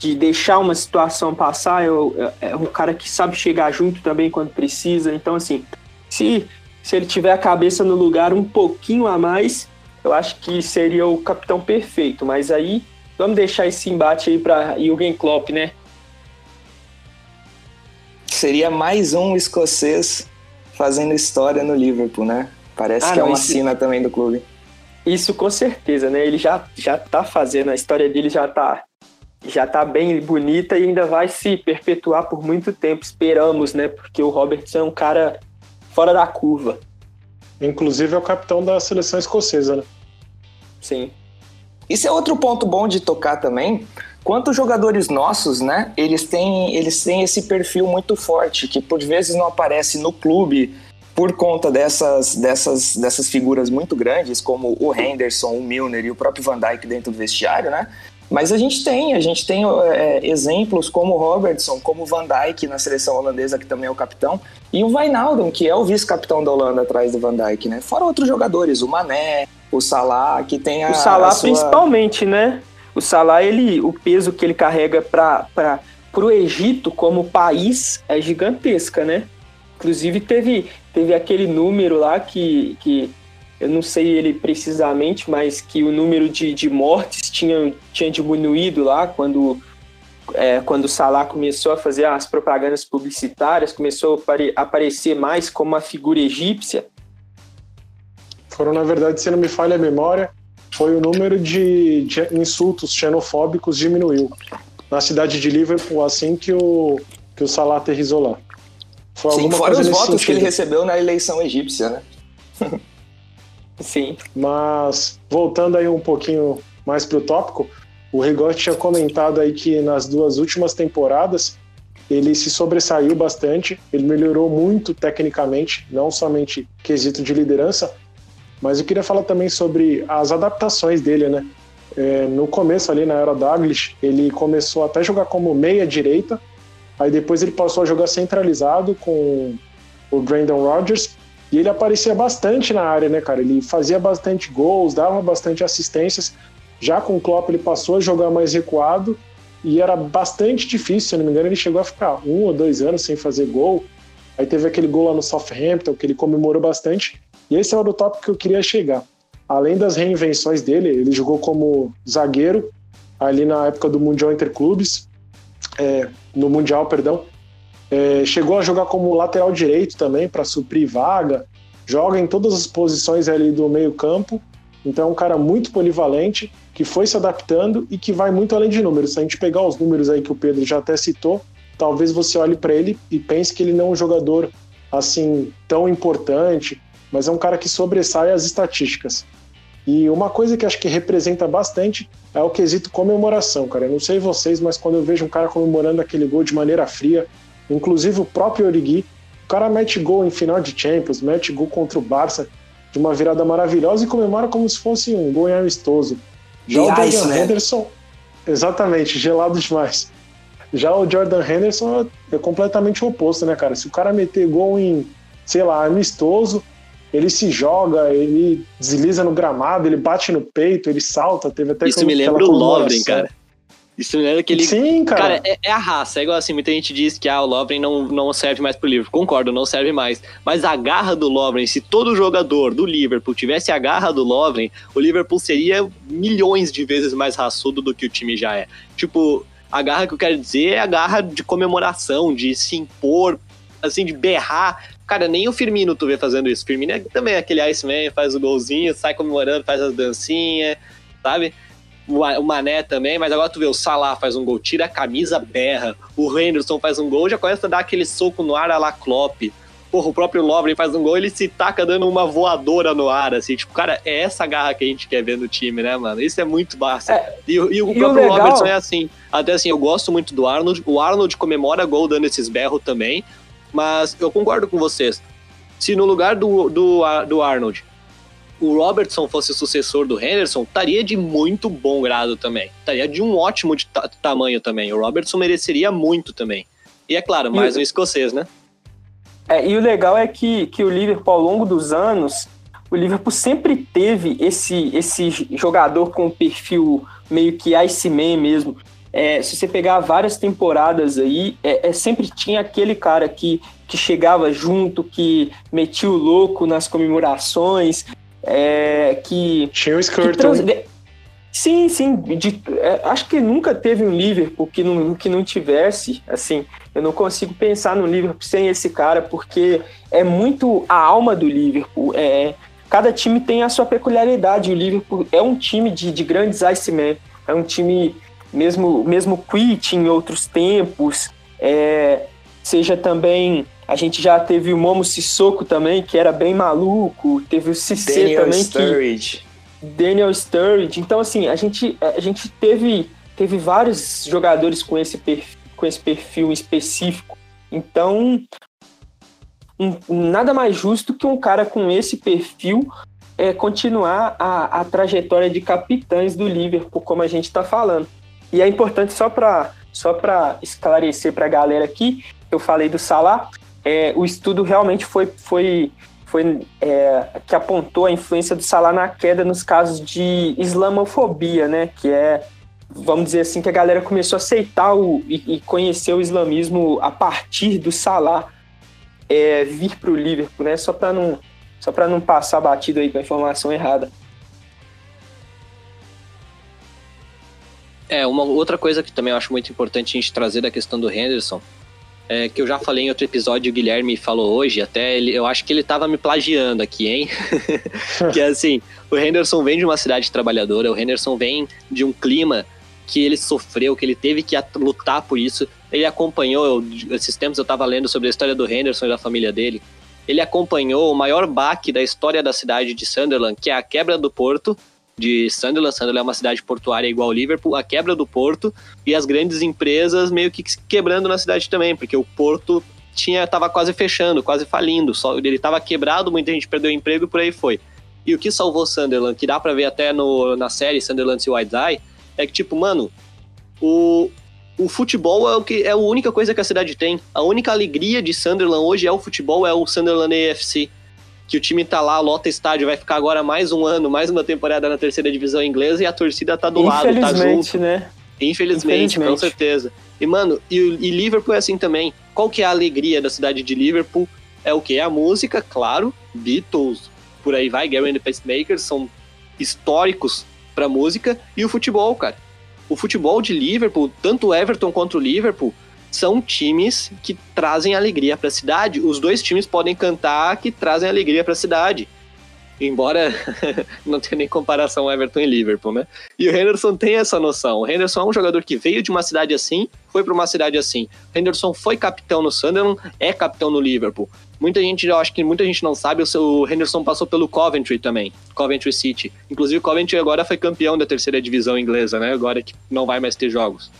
de deixar uma situação passar, é, é, é um cara que sabe chegar junto também quando precisa. Então, assim, se, se ele tiver a cabeça no lugar um pouquinho a mais, eu acho que seria o capitão perfeito. Mas aí Vamos deixar esse embate aí para Jürgen Klopp, né? Seria mais um escocês fazendo história no Liverpool, né? Parece ah, que é não, é uma isso, sina também do clube. Isso com certeza, né? Ele já, já tá fazendo, a história dele já tá, já tá bem bonita e ainda vai se perpetuar por muito tempo, esperamos, né? Porque o Robertson é um cara fora da curva. Inclusive é o capitão da seleção escocesa, né? Sim. Isso é outro ponto bom de tocar também. Quantos jogadores nossos, né? Eles têm, eles têm esse perfil muito forte, que por vezes não aparece no clube por conta dessas, dessas, dessas figuras muito grandes, como o Henderson, o Milner e o próprio Van Dijk dentro do vestiário, né? Mas a gente tem, a gente tem é, exemplos como o Robertson, como o Van Dijk na seleção holandesa, que também é o capitão, e o Wijnaldum, que é o vice-capitão da Holanda atrás do Van Dijk, né? Fora outros jogadores, o Mané, o Salah, que tem a. O Salah, a sua... principalmente, né? O Salah, ele, o peso que ele carrega para o Egito como país é gigantesca, né? Inclusive, teve, teve aquele número lá que, que eu não sei ele precisamente, mas que o número de, de mortes tinha, tinha diminuído lá quando, é, quando o Salah começou a fazer as propagandas publicitárias, começou a aparecer mais como uma figura egípcia. Foram, na verdade, se não me falha a memória, foi o número de, de insultos xenofóbicos diminuiu na cidade de Liverpool assim que o, que o Salah aterrizou lá. Foi Sim, fora os votos sentido. que ele recebeu na eleição egípcia, né? Sim. Mas, voltando aí um pouquinho mais pro tópico, o Rigotti tinha comentado aí que nas duas últimas temporadas ele se sobressaiu bastante, ele melhorou muito tecnicamente, não somente quesito de liderança, mas eu queria falar também sobre as adaptações dele, né? É, no começo ali na era Douglas, ele começou até a jogar como meia direita, aí depois ele passou a jogar centralizado com o Brandon Rodgers e ele aparecia bastante na área, né, cara? Ele fazia bastante gols, dava bastante assistências, Já com o Klopp ele passou a jogar mais recuado e era bastante difícil, se não me engano, ele chegou a ficar um ou dois anos sem fazer gol. Aí teve aquele gol lá no Southampton que ele comemorou bastante. E esse era o tópico que eu queria chegar. Além das reinvenções dele, ele jogou como zagueiro ali na época do Mundial Interclubes, é, no Mundial, perdão. É, chegou a jogar como lateral direito também para suprir vaga. Joga em todas as posições ali do meio campo. Então é um cara muito polivalente que foi se adaptando e que vai muito além de números. Se a gente pegar os números aí que o Pedro já até citou, talvez você olhe para ele e pense que ele não é um jogador assim tão importante, mas é um cara que sobressai as estatísticas. E uma coisa que acho que representa bastante é o quesito comemoração, cara. Eu não sei vocês, mas quando eu vejo um cara comemorando aquele gol de maneira fria, inclusive o próprio Origi, o cara mete gol em final de Champions, mete gol contra o Barça de uma virada maravilhosa e comemora como se fosse um gol amistoso. Já o Jordan né? Henderson, exatamente, gelado demais. Já o Jordan Henderson é completamente o oposto, né, cara? Se o cara meter gol em, sei lá, amistoso, ele se joga, ele desliza no gramado, ele bate no peito, ele salta. Teve até Isso me lembra o Lovren, cara. Isso me lembra que ele. Sim, cara. Cara, é, é, a raça. É igual assim, muita gente diz que ah, o Lovren não, não serve mais pro Liverpool. Concordo, não serve mais. Mas a garra do Lovren, se todo jogador do Liverpool tivesse a garra do Lovren, o Liverpool seria milhões de vezes mais raçudo do que o time já é. Tipo, a garra que eu quero dizer é a garra de comemoração, de se impor, assim, de berrar. Cara, nem o Firmino tu vê fazendo isso. O Firmino é também aquele Iceman, faz o golzinho, sai comemorando, faz as dancinhas, sabe? O Mané também, mas agora tu vê o Salah faz um gol, tira a camisa, berra. O Henderson faz um gol, já começa a dar aquele soco no ar a la Klopp. Porra, o próprio Lovren faz um gol, ele se taca dando uma voadora no ar, assim. Tipo, cara, é essa garra que a gente quer ver no time, né, mano? Isso é muito massa. É, e, e, o e próprio o Robertson é assim. Até assim, eu gosto muito do Arnold. O Arnold comemora gol dando esses berros também. Mas eu concordo com vocês. Se no lugar do, do, do Arnold o Robertson fosse o sucessor do Henderson, estaria de muito bom grado também. Estaria de um ótimo de tamanho também. O Robertson mereceria muito também. E é claro, mais e, um escocês, né? É, e o legal é que, que o Liverpool, ao longo dos anos, o Liverpool sempre teve esse, esse jogador com perfil meio que Iceman mesmo. É, se você pegar várias temporadas aí, é, é, sempre tinha aquele cara que, que chegava junto, que metia o louco nas comemorações, é, que. Tinha o Skirtle. Trans... Sim, sim. De, é, acho que nunca teve um Liverpool que não, que não tivesse. Assim, eu não consigo pensar no Liverpool sem esse cara, porque é muito a alma do Liverpool. É, cada time tem a sua peculiaridade. O Liverpool é um time de, de grandes Iceman. É um time mesmo, mesmo quit em outros tempos, é, seja também. A gente já teve o Momo Sissoko também, que era bem maluco, teve o Cissé Daniel também. Sturridge. Que, Daniel Sturridge. Então, assim, a gente, a gente teve, teve vários jogadores com esse perfil, com esse perfil específico. Então, um, nada mais justo que um cara com esse perfil é, continuar a, a trajetória de capitães do Liverpool, como a gente está falando. E é importante só para só esclarecer para a galera aqui, eu falei do Salah, é, o estudo realmente foi, foi, foi é, que apontou a influência do Salah na queda nos casos de islamofobia, né? Que é, vamos dizer assim, que a galera começou a aceitar o, e, e conhecer o islamismo a partir do Salah é, vir para o Liverpool, né? Só para não, só não passar batido aí com a informação errada. É, uma outra coisa que também eu acho muito importante a gente trazer da questão do Henderson, é, que eu já falei em outro episódio, o Guilherme falou hoje, até ele, eu acho que ele tava me plagiando aqui, hein? que é assim, o Henderson vem de uma cidade trabalhadora, o Henderson vem de um clima que ele sofreu, que ele teve que lutar por isso. Ele acompanhou, esses tempos eu tava lendo sobre a história do Henderson e da família dele. Ele acompanhou o maior baque da história da cidade de Sunderland, que é a quebra do porto, de Sunderland. Sunderland é uma cidade portuária igual Liverpool, a quebra do porto e as grandes empresas meio que quebrando na cidade também, porque o porto tinha tava quase fechando, quase falindo, só ele estava quebrado, muita gente perdeu o emprego e por aí foi. E o que salvou Sunderland, que dá para ver até no, na série Sunderland e White Eye, é que tipo, mano, o, o futebol é o que é a única coisa que a cidade tem. A única alegria de Sunderland hoje é o futebol, é o Sunderland AFC que o time tá lá, lota estádio, vai ficar agora mais um ano, mais uma temporada na terceira divisão inglesa e a torcida tá do lado, tá junto. né? Infelizmente, Infelizmente, com certeza. E, mano, e, e Liverpool é assim também. Qual que é a alegria da cidade de Liverpool? É o que? É a música, claro, Beatles, por aí vai, Gary and the Pacemakers, são históricos pra música, e o futebol, cara. O futebol de Liverpool, tanto o Everton quanto o Liverpool, são times que trazem alegria para a cidade. Os dois times podem cantar que trazem alegria para a cidade. Embora não tenha nem comparação Everton e Liverpool, né? E o Henderson tem essa noção. O Henderson é um jogador que veio de uma cidade assim, foi para uma cidade assim. O Henderson foi capitão no Sunderland, é capitão no Liverpool. Muita gente, eu acho que muita gente não sabe, o Henderson passou pelo Coventry também, Coventry City. Inclusive o Coventry agora foi campeão da terceira divisão inglesa, né? Agora que não vai mais ter jogos.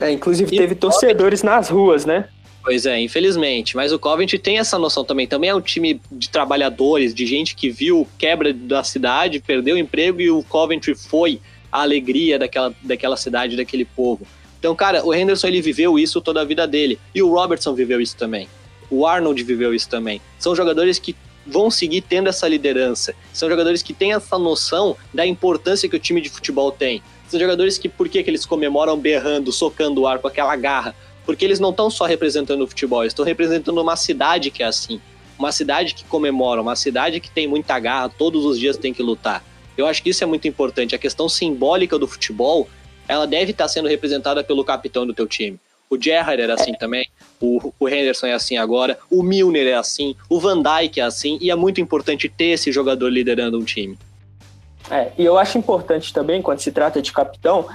É, inclusive e teve torcedores nas ruas, né? Pois é, infelizmente. Mas o Coventry tem essa noção também. Também é um time de trabalhadores, de gente que viu quebra da cidade, perdeu o emprego e o Coventry foi a alegria daquela, daquela cidade, daquele povo. Então, cara, o Henderson ele viveu isso toda a vida dele. E o Robertson viveu isso também. O Arnold viveu isso também. São jogadores que vão seguir tendo essa liderança. São jogadores que têm essa noção da importância que o time de futebol tem. São jogadores que, por que, que eles comemoram berrando, socando o ar com aquela garra? Porque eles não estão só representando o futebol, estão representando uma cidade que é assim. Uma cidade que comemora, uma cidade que tem muita garra, todos os dias tem que lutar. Eu acho que isso é muito importante. A questão simbólica do futebol, ela deve estar sendo representada pelo capitão do teu time. O Gerrard era assim também, o, o Henderson é assim agora, o Milner é assim, o Van Dijk é assim, e é muito importante ter esse jogador liderando um time. É, e eu acho importante também, quando se trata de capitão,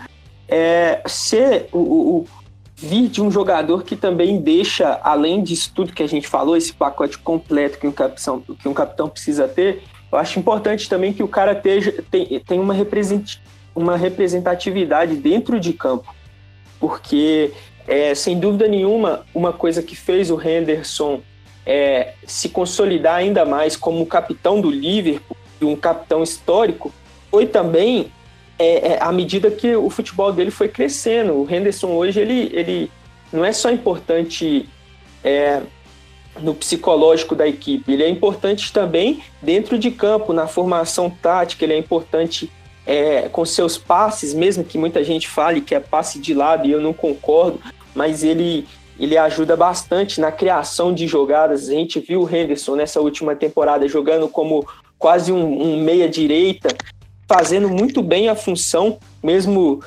é ser o, o, vir de um jogador que também deixa, além disso tudo que a gente falou, esse pacote completo que um capitão, que um capitão precisa ter, eu acho importante também que o cara tenha, tem, tem uma, represent, uma representatividade dentro de campo. Porque, é, sem dúvida nenhuma, uma coisa que fez o Henderson é, se consolidar ainda mais como capitão do Liverpool, um capitão histórico, foi também é, é, à medida que o futebol dele foi crescendo. O Henderson hoje ele, ele não é só importante é, no psicológico da equipe, ele é importante também dentro de campo, na formação tática, ele é importante é, com seus passes, mesmo que muita gente fale que é passe de lado e eu não concordo, mas ele, ele ajuda bastante na criação de jogadas. A gente viu o Henderson nessa última temporada jogando como quase um, um meia-direita, fazendo muito bem a função, mesmo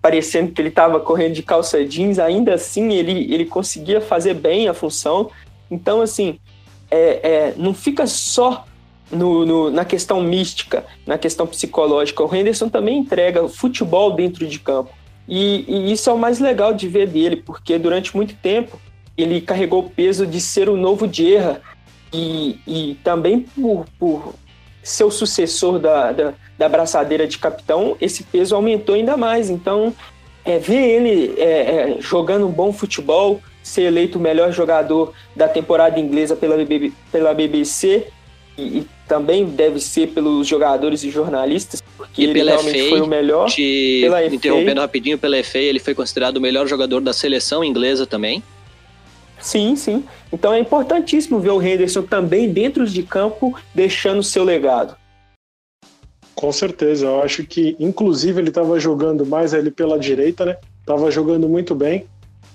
parecendo que ele estava correndo de calça jeans, ainda assim ele, ele conseguia fazer bem a função. Então, assim, é, é não fica só no, no, na questão mística, na questão psicológica. O Henderson também entrega futebol dentro de campo. E, e, isso é o mais legal de ver dele, porque durante muito tempo ele carregou o peso de ser o novo Dierra. E, e também por, por ser o sucessor da, da, da braçadeira de capitão, esse peso aumentou ainda mais. Então, é, ver ele é, é, jogando um bom futebol, ser eleito o melhor jogador da temporada inglesa pela, pela BBC e, e também deve ser pelos jogadores e jornalistas, porque e ele realmente FA, foi o melhor. Te pela interrompendo FA. rapidinho, pela FA, ele foi considerado o melhor jogador da seleção inglesa também. Sim, sim. Então é importantíssimo ver o Henderson também dentro de campo deixando seu legado. Com certeza, eu acho que inclusive ele estava jogando mais ali pela direita, né? Tava jogando muito bem.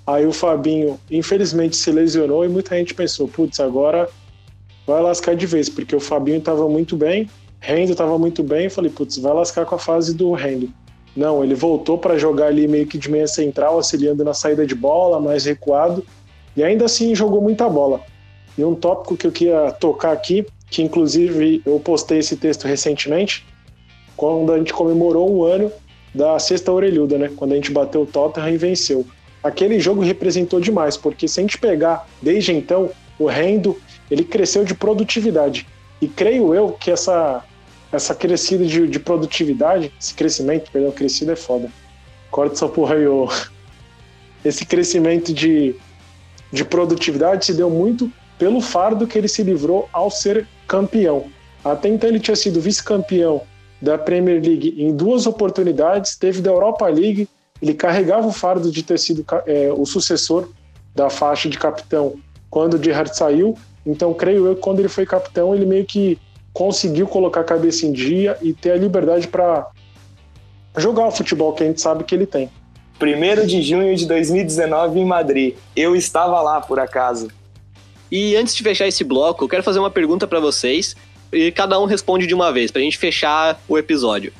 Aí o Fabinho, infelizmente, se lesionou e muita gente pensou, putz, agora vai lascar de vez, porque o Fabinho estava muito bem, Rendo estava muito bem, eu falei, putz, vai lascar com a fase do Rendo. Não, ele voltou para jogar ali meio que de meia central, auxiliando na saída de bola, mais recuado, e ainda assim jogou muita bola. E um tópico que eu queria tocar aqui, que inclusive eu postei esse texto recentemente, quando a gente comemorou um ano da sexta orelhuda, né? Quando a gente bateu o Tottenham e venceu. Aquele jogo representou demais, porque se a gente pegar desde então, o Rendo, ele cresceu de produtividade. E creio eu que essa, essa crescida de, de produtividade, esse crescimento, perdão, crescido é foda. Corta essa porra aí, ô. Esse crescimento de, de produtividade se deu muito pelo fardo que ele se livrou ao ser campeão. Até então ele tinha sido vice-campeão da Premier League em duas oportunidades, teve da Europa League, ele carregava o fardo de ter sido é, o sucessor da faixa de capitão quando o Gerrard saiu. Então, creio eu que quando ele foi capitão, ele meio que conseguiu colocar a cabeça em dia e ter a liberdade para jogar o futebol que a gente sabe que ele tem. 1 de junho de 2019 em Madrid. Eu estava lá, por acaso. E antes de fechar esse bloco, eu quero fazer uma pergunta para vocês e cada um responde de uma vez, pra gente fechar o episódio.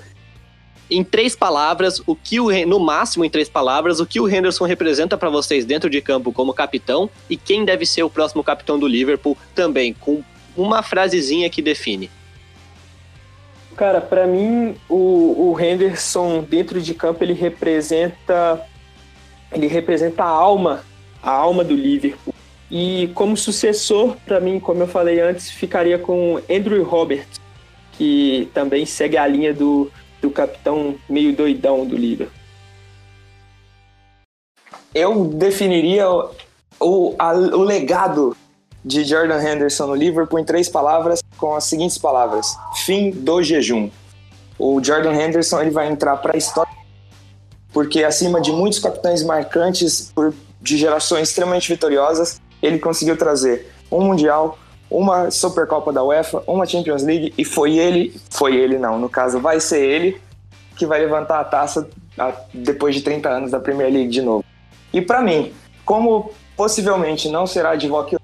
Em três palavras, o que o no máximo em três palavras, o que o Henderson representa para vocês dentro de campo como capitão e quem deve ser o próximo capitão do Liverpool também, com uma frasezinha que define. Cara, para mim o, o Henderson dentro de campo ele representa ele representa a alma, a alma do Liverpool. E como sucessor, para mim, como eu falei antes, ficaria com Andrew Roberts, que também segue a linha do, do capitão meio doidão do Liverpool. Eu definiria o, a, o legado de Jordan Henderson no Liverpool em três palavras, com as seguintes palavras: fim do jejum. O Jordan Henderson ele vai entrar para a história porque acima de muitos capitães marcantes por, de gerações extremamente vitoriosas, ele conseguiu trazer um mundial, uma Supercopa da UEFA, uma Champions League e foi ele, foi ele não, no caso vai ser ele que vai levantar a taça depois de 30 anos da Premier League de novo. E para mim, como possivelmente não será de Vogue,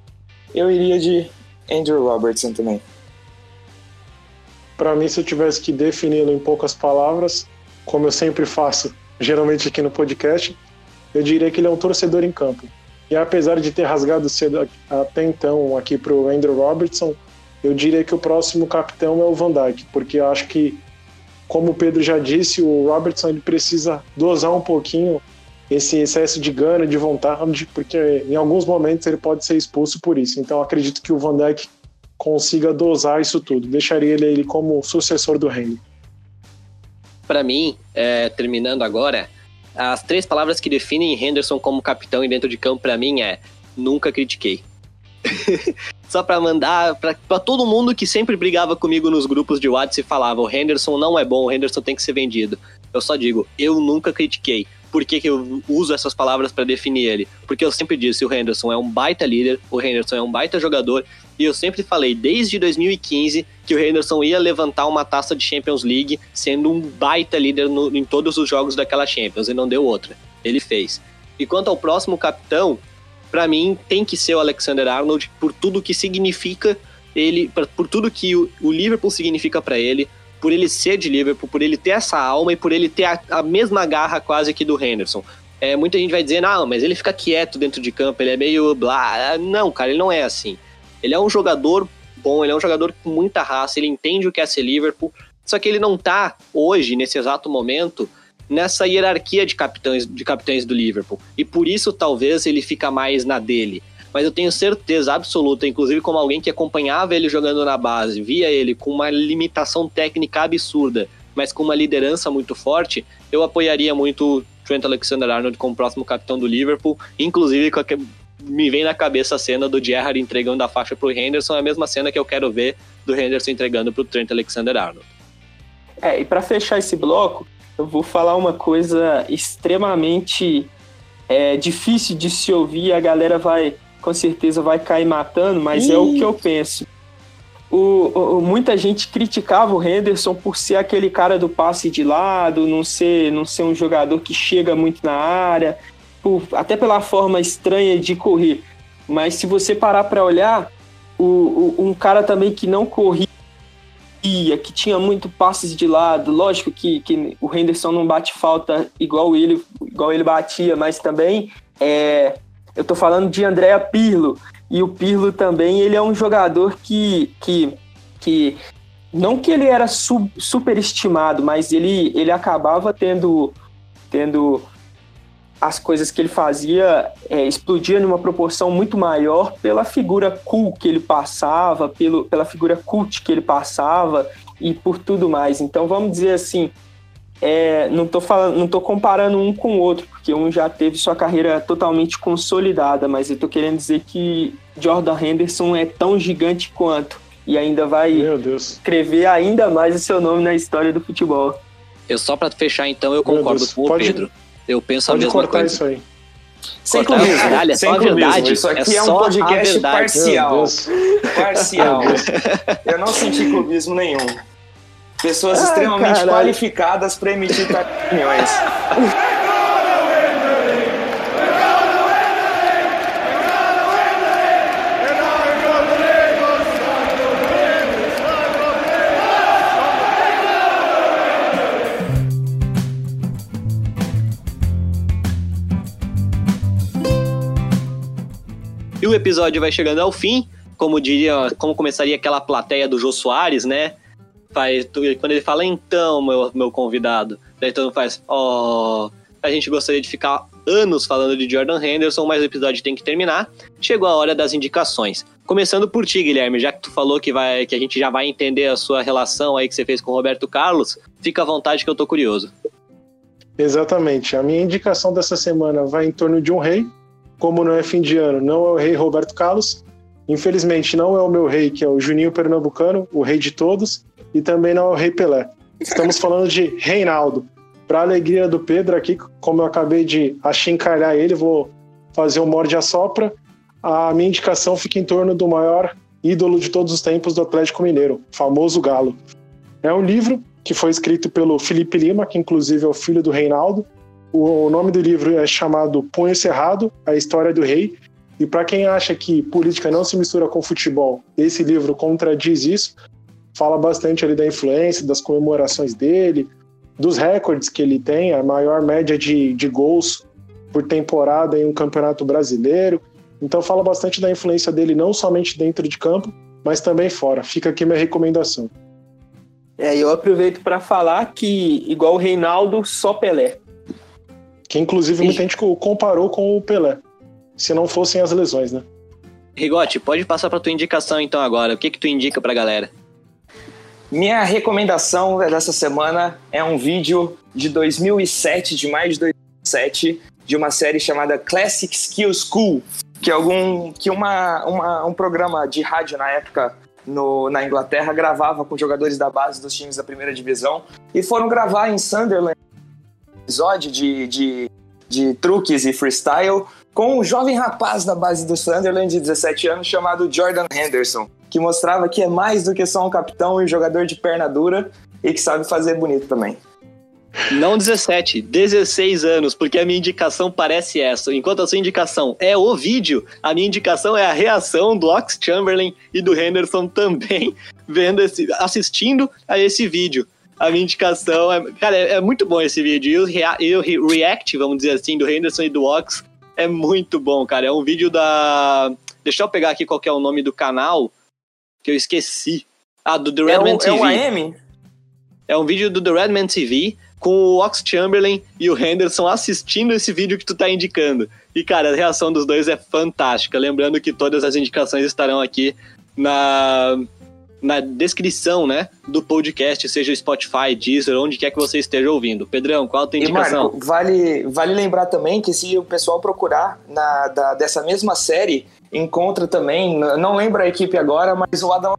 eu iria de Andrew Robertson também. Para mim, se eu tivesse que defini-lo em poucas palavras, como eu sempre faço, geralmente aqui no podcast, eu diria que ele é um torcedor em campo. E apesar de ter rasgado cedo até então aqui para o Andrew Robertson, eu diria que o próximo capitão é o Van Dijk, porque eu acho que, como o Pedro já disse, o Robertson ele precisa dosar um pouquinho esse excesso de gana, de vontade, porque em alguns momentos ele pode ser expulso por isso. Então acredito que o Van Dijk consiga dosar isso tudo. Deixaria ele, ele como sucessor do Henry. Para mim, é, terminando agora, as três palavras que definem Henderson como capitão e dentro de campo para mim é nunca critiquei. Só para mandar para todo mundo que sempre brigava comigo nos grupos de WhatsApp e falava: o Henderson não é bom, o Henderson tem que ser vendido. Eu só digo: eu nunca critiquei. Por que, que eu uso essas palavras para definir ele? Porque eu sempre disse: o Henderson é um baita líder, o Henderson é um baita jogador, e eu sempre falei, desde 2015, que o Henderson ia levantar uma taça de Champions League, sendo um baita líder no, em todos os jogos daquela Champions, e não deu outra. Ele fez. E quanto ao próximo capitão, para mim tem que ser o Alexander Arnold, por tudo que significa ele, por tudo que o, o Liverpool significa para ele, por ele ser de Liverpool, por ele ter essa alma e por ele ter a, a mesma garra quase que do Henderson. É, muita gente vai dizer, não, mas ele fica quieto dentro de campo, ele é meio blá. Não, cara, ele não é assim. Ele é um jogador bom, ele é um jogador com muita raça, ele entende o que é ser Liverpool, só que ele não tá hoje, nesse exato momento, nessa hierarquia de capitães, de capitães do Liverpool. E por isso talvez ele fica mais na dele. Mas eu tenho certeza absoluta, inclusive como alguém que acompanhava ele jogando na base, via ele com uma limitação técnica absurda, mas com uma liderança muito forte, eu apoiaria muito Trent Alexander-Arnold como próximo capitão do Liverpool, inclusive com a me vem na cabeça a cena do Gerrard entregando a faixa pro Henderson, é a mesma cena que eu quero ver do Henderson entregando pro Trent Alexander-Arnold. É, e para fechar esse bloco, eu vou falar uma coisa extremamente é, difícil de se ouvir, a galera vai, com certeza, vai cair matando, mas Ih. é o que eu penso. O, o, muita gente criticava o Henderson por ser aquele cara do passe de lado, não ser, não ser um jogador que chega muito na área, por, até pela forma estranha de correr. Mas se você parar para olhar, o, o, um cara também que não corria, que tinha muito passes de lado, lógico que, que o Henderson não bate falta igual ele, igual ele batia, mas também é, eu tô falando de Andréa Pirlo, e o Pirlo também, ele é um jogador que, que, que não que ele era sub, superestimado, mas ele, ele acabava tendo, tendo as coisas que ele fazia é, explodia numa proporção muito maior pela figura cool que ele passava, pelo, pela figura cult que ele passava e por tudo mais. Então vamos dizer assim, é, não estou falando, não tô comparando um com o outro, porque um já teve sua carreira totalmente consolidada, mas eu estou querendo dizer que Jordan Henderson é tão gigante quanto e ainda vai escrever ainda mais o seu nome na história do futebol. Eu só para fechar então, eu concordo com o Pode... Pedro. Eu penso Pode a mesma coisa. Isso aí. Sem clubismo, caralho, é sem só a verdade, Isso aqui é é, um só a podcast verdade. parcial. Parcial. Eu não senti clubismo nenhum. Pessoas Ai, extremamente caralho. qualificadas para emitir opiniões. O episódio vai chegando ao fim, como diria, como começaria aquela plateia do Jô Soares, né? Faz, quando ele fala, então, meu, meu convidado, daí todo mundo faz, ó, a gente gostaria de ficar anos falando de Jordan Henderson, mas o episódio tem que terminar. Chegou a hora das indicações. Começando por ti, Guilherme, já que tu falou que, vai, que a gente já vai entender a sua relação aí que você fez com o Roberto Carlos, fica à vontade que eu tô curioso. Exatamente. A minha indicação dessa semana vai em torno de um rei. Como não é fim de ano, não é o rei Roberto Carlos. Infelizmente, não é o meu rei, que é o Juninho Pernambucano, o rei de todos. E também não é o rei Pelé. Estamos falando de Reinaldo. Para alegria do Pedro aqui, como eu acabei de achincalhar ele, vou fazer um morde a sopra. A minha indicação fica em torno do maior ídolo de todos os tempos do Atlético Mineiro, o famoso Galo. É um livro que foi escrito pelo Felipe Lima, que inclusive é o filho do Reinaldo. O nome do livro é chamado Punho Cerrado, a história do rei. E para quem acha que política não se mistura com futebol, esse livro contradiz isso. Fala bastante ali da influência, das comemorações dele, dos recordes que ele tem, a maior média de, de gols por temporada em um campeonato brasileiro. Então fala bastante da influência dele não somente dentro de campo, mas também fora. Fica aqui minha recomendação. É, eu aproveito para falar que, igual o Reinaldo, só Pelé. Que inclusive muita gente co- comparou com o Pelé. Se não fossem as lesões, né? Rigote, pode passar pra tua indicação então agora. O que que tu indica pra galera? Minha recomendação dessa semana é um vídeo de 2007, de mais de 2007, de uma série chamada Classic Skill School, que é algum que uma, uma- um programa de rádio na época no- na Inglaterra gravava com jogadores da base dos times da primeira divisão e foram gravar em Sunderland episódio de, de, de truques e freestyle com um jovem rapaz da base do Sunderland de 17 anos chamado Jordan Henderson, que mostrava que é mais do que só um capitão e um jogador de perna dura e que sabe fazer bonito também. Não 17, 16 anos, porque a minha indicação parece essa. Enquanto a sua indicação é o vídeo, a minha indicação é a reação do Ox Chamberlain e do Henderson também vendo esse, assistindo a esse vídeo. A minha indicação é. Cara, é, é muito bom esse vídeo. E o, rea- e o re- react, vamos dizer assim, do Henderson e do Ox é muito bom, cara. É um vídeo da. Deixa eu pegar aqui qual é o nome do canal, que eu esqueci. Ah, do The É Redman é TV. o AM? É um vídeo do The Redman TV com o Ox Chamberlain e o Henderson assistindo esse vídeo que tu tá indicando. E, cara, a reação dos dois é fantástica. Lembrando que todas as indicações estarão aqui na, na descrição, né, do podcast, seja o Spotify, Deezer, onde quer que você esteja ouvindo. Pedrão, qual a tua E indicação? Marco, vale, vale lembrar também que se o pessoal procurar na, da- dessa mesma série, encontra também, não lembro a equipe agora, mas o Adam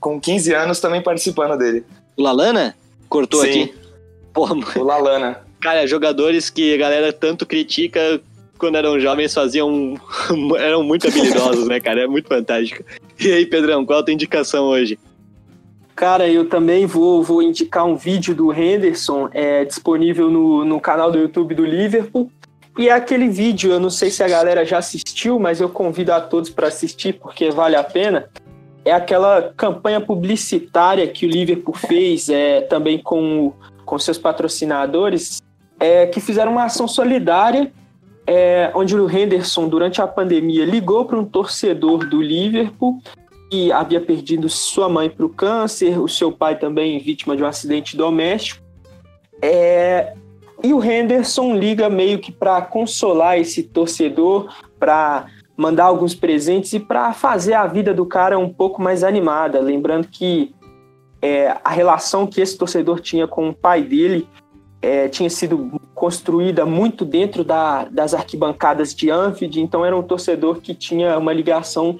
com 15 anos também participando dele. O Lalana? Cortou Sim. aqui. Porra, O Lalana. Cara, jogadores que a galera tanto critica quando eram jovens faziam. eram muito habilidosos, né, cara? É muito fantástico. E aí, Pedrão, qual a tua indicação hoje? Cara, eu também vou, vou indicar um vídeo do Henderson, é disponível no, no canal do YouTube do Liverpool. E é aquele vídeo, eu não sei se a galera já assistiu, mas eu convido a todos para assistir porque vale a pena. É aquela campanha publicitária que o Liverpool fez é, também com, com seus patrocinadores, é, que fizeram uma ação solidária, é, onde o Henderson, durante a pandemia, ligou para um torcedor do Liverpool que havia perdido sua mãe para o câncer, o seu pai também vítima de um acidente doméstico. É, e o Henderson liga meio que para consolar esse torcedor, para mandar alguns presentes e para fazer a vida do cara um pouco mais animada. Lembrando que é, a relação que esse torcedor tinha com o pai dele é, tinha sido construída muito dentro da, das arquibancadas de Anfield, então era um torcedor que tinha uma ligação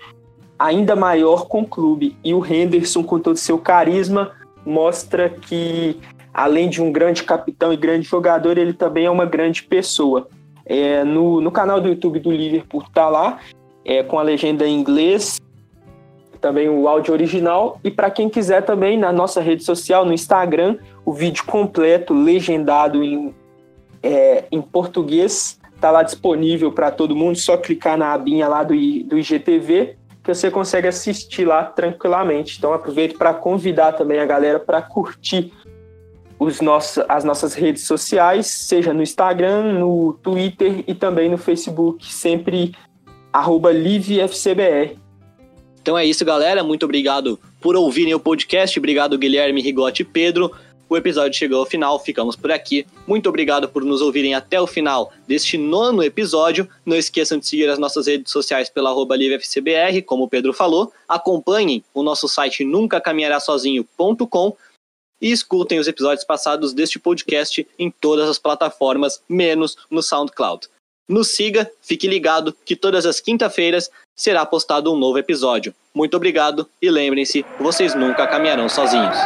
ainda maior com o clube. E o Henderson, com todo o seu carisma, mostra que, além de um grande capitão e grande jogador, ele também é uma grande pessoa. É, no, no canal do YouTube do Liverpool tá lá, é, com a legenda em inglês, também o áudio original. E para quem quiser também, na nossa rede social, no Instagram, o vídeo completo, legendado em, é, em português, tá lá disponível para todo mundo. Só clicar na abinha lá do, do IGTV que você consegue assistir lá tranquilamente. Então aproveito para convidar também a galera para curtir os nossos, as nossas redes sociais, seja no Instagram, no Twitter e também no Facebook, sempre LiveFCBR. Então é isso, galera. Muito obrigado por ouvirem o podcast. Obrigado, Guilherme, Rigote e Pedro. O episódio chegou ao final, ficamos por aqui. Muito obrigado por nos ouvirem até o final deste nono episódio. Não esqueçam de seguir as nossas redes sociais pela arroba LiveFCBR, como o Pedro falou. Acompanhem o nosso site nuncacaminharasozinho.com e escutem os episódios passados deste podcast em todas as plataformas, menos no SoundCloud. Nos siga, fique ligado que todas as quinta-feiras será postado um novo episódio. Muito obrigado e lembrem-se, vocês nunca caminharão sozinhos.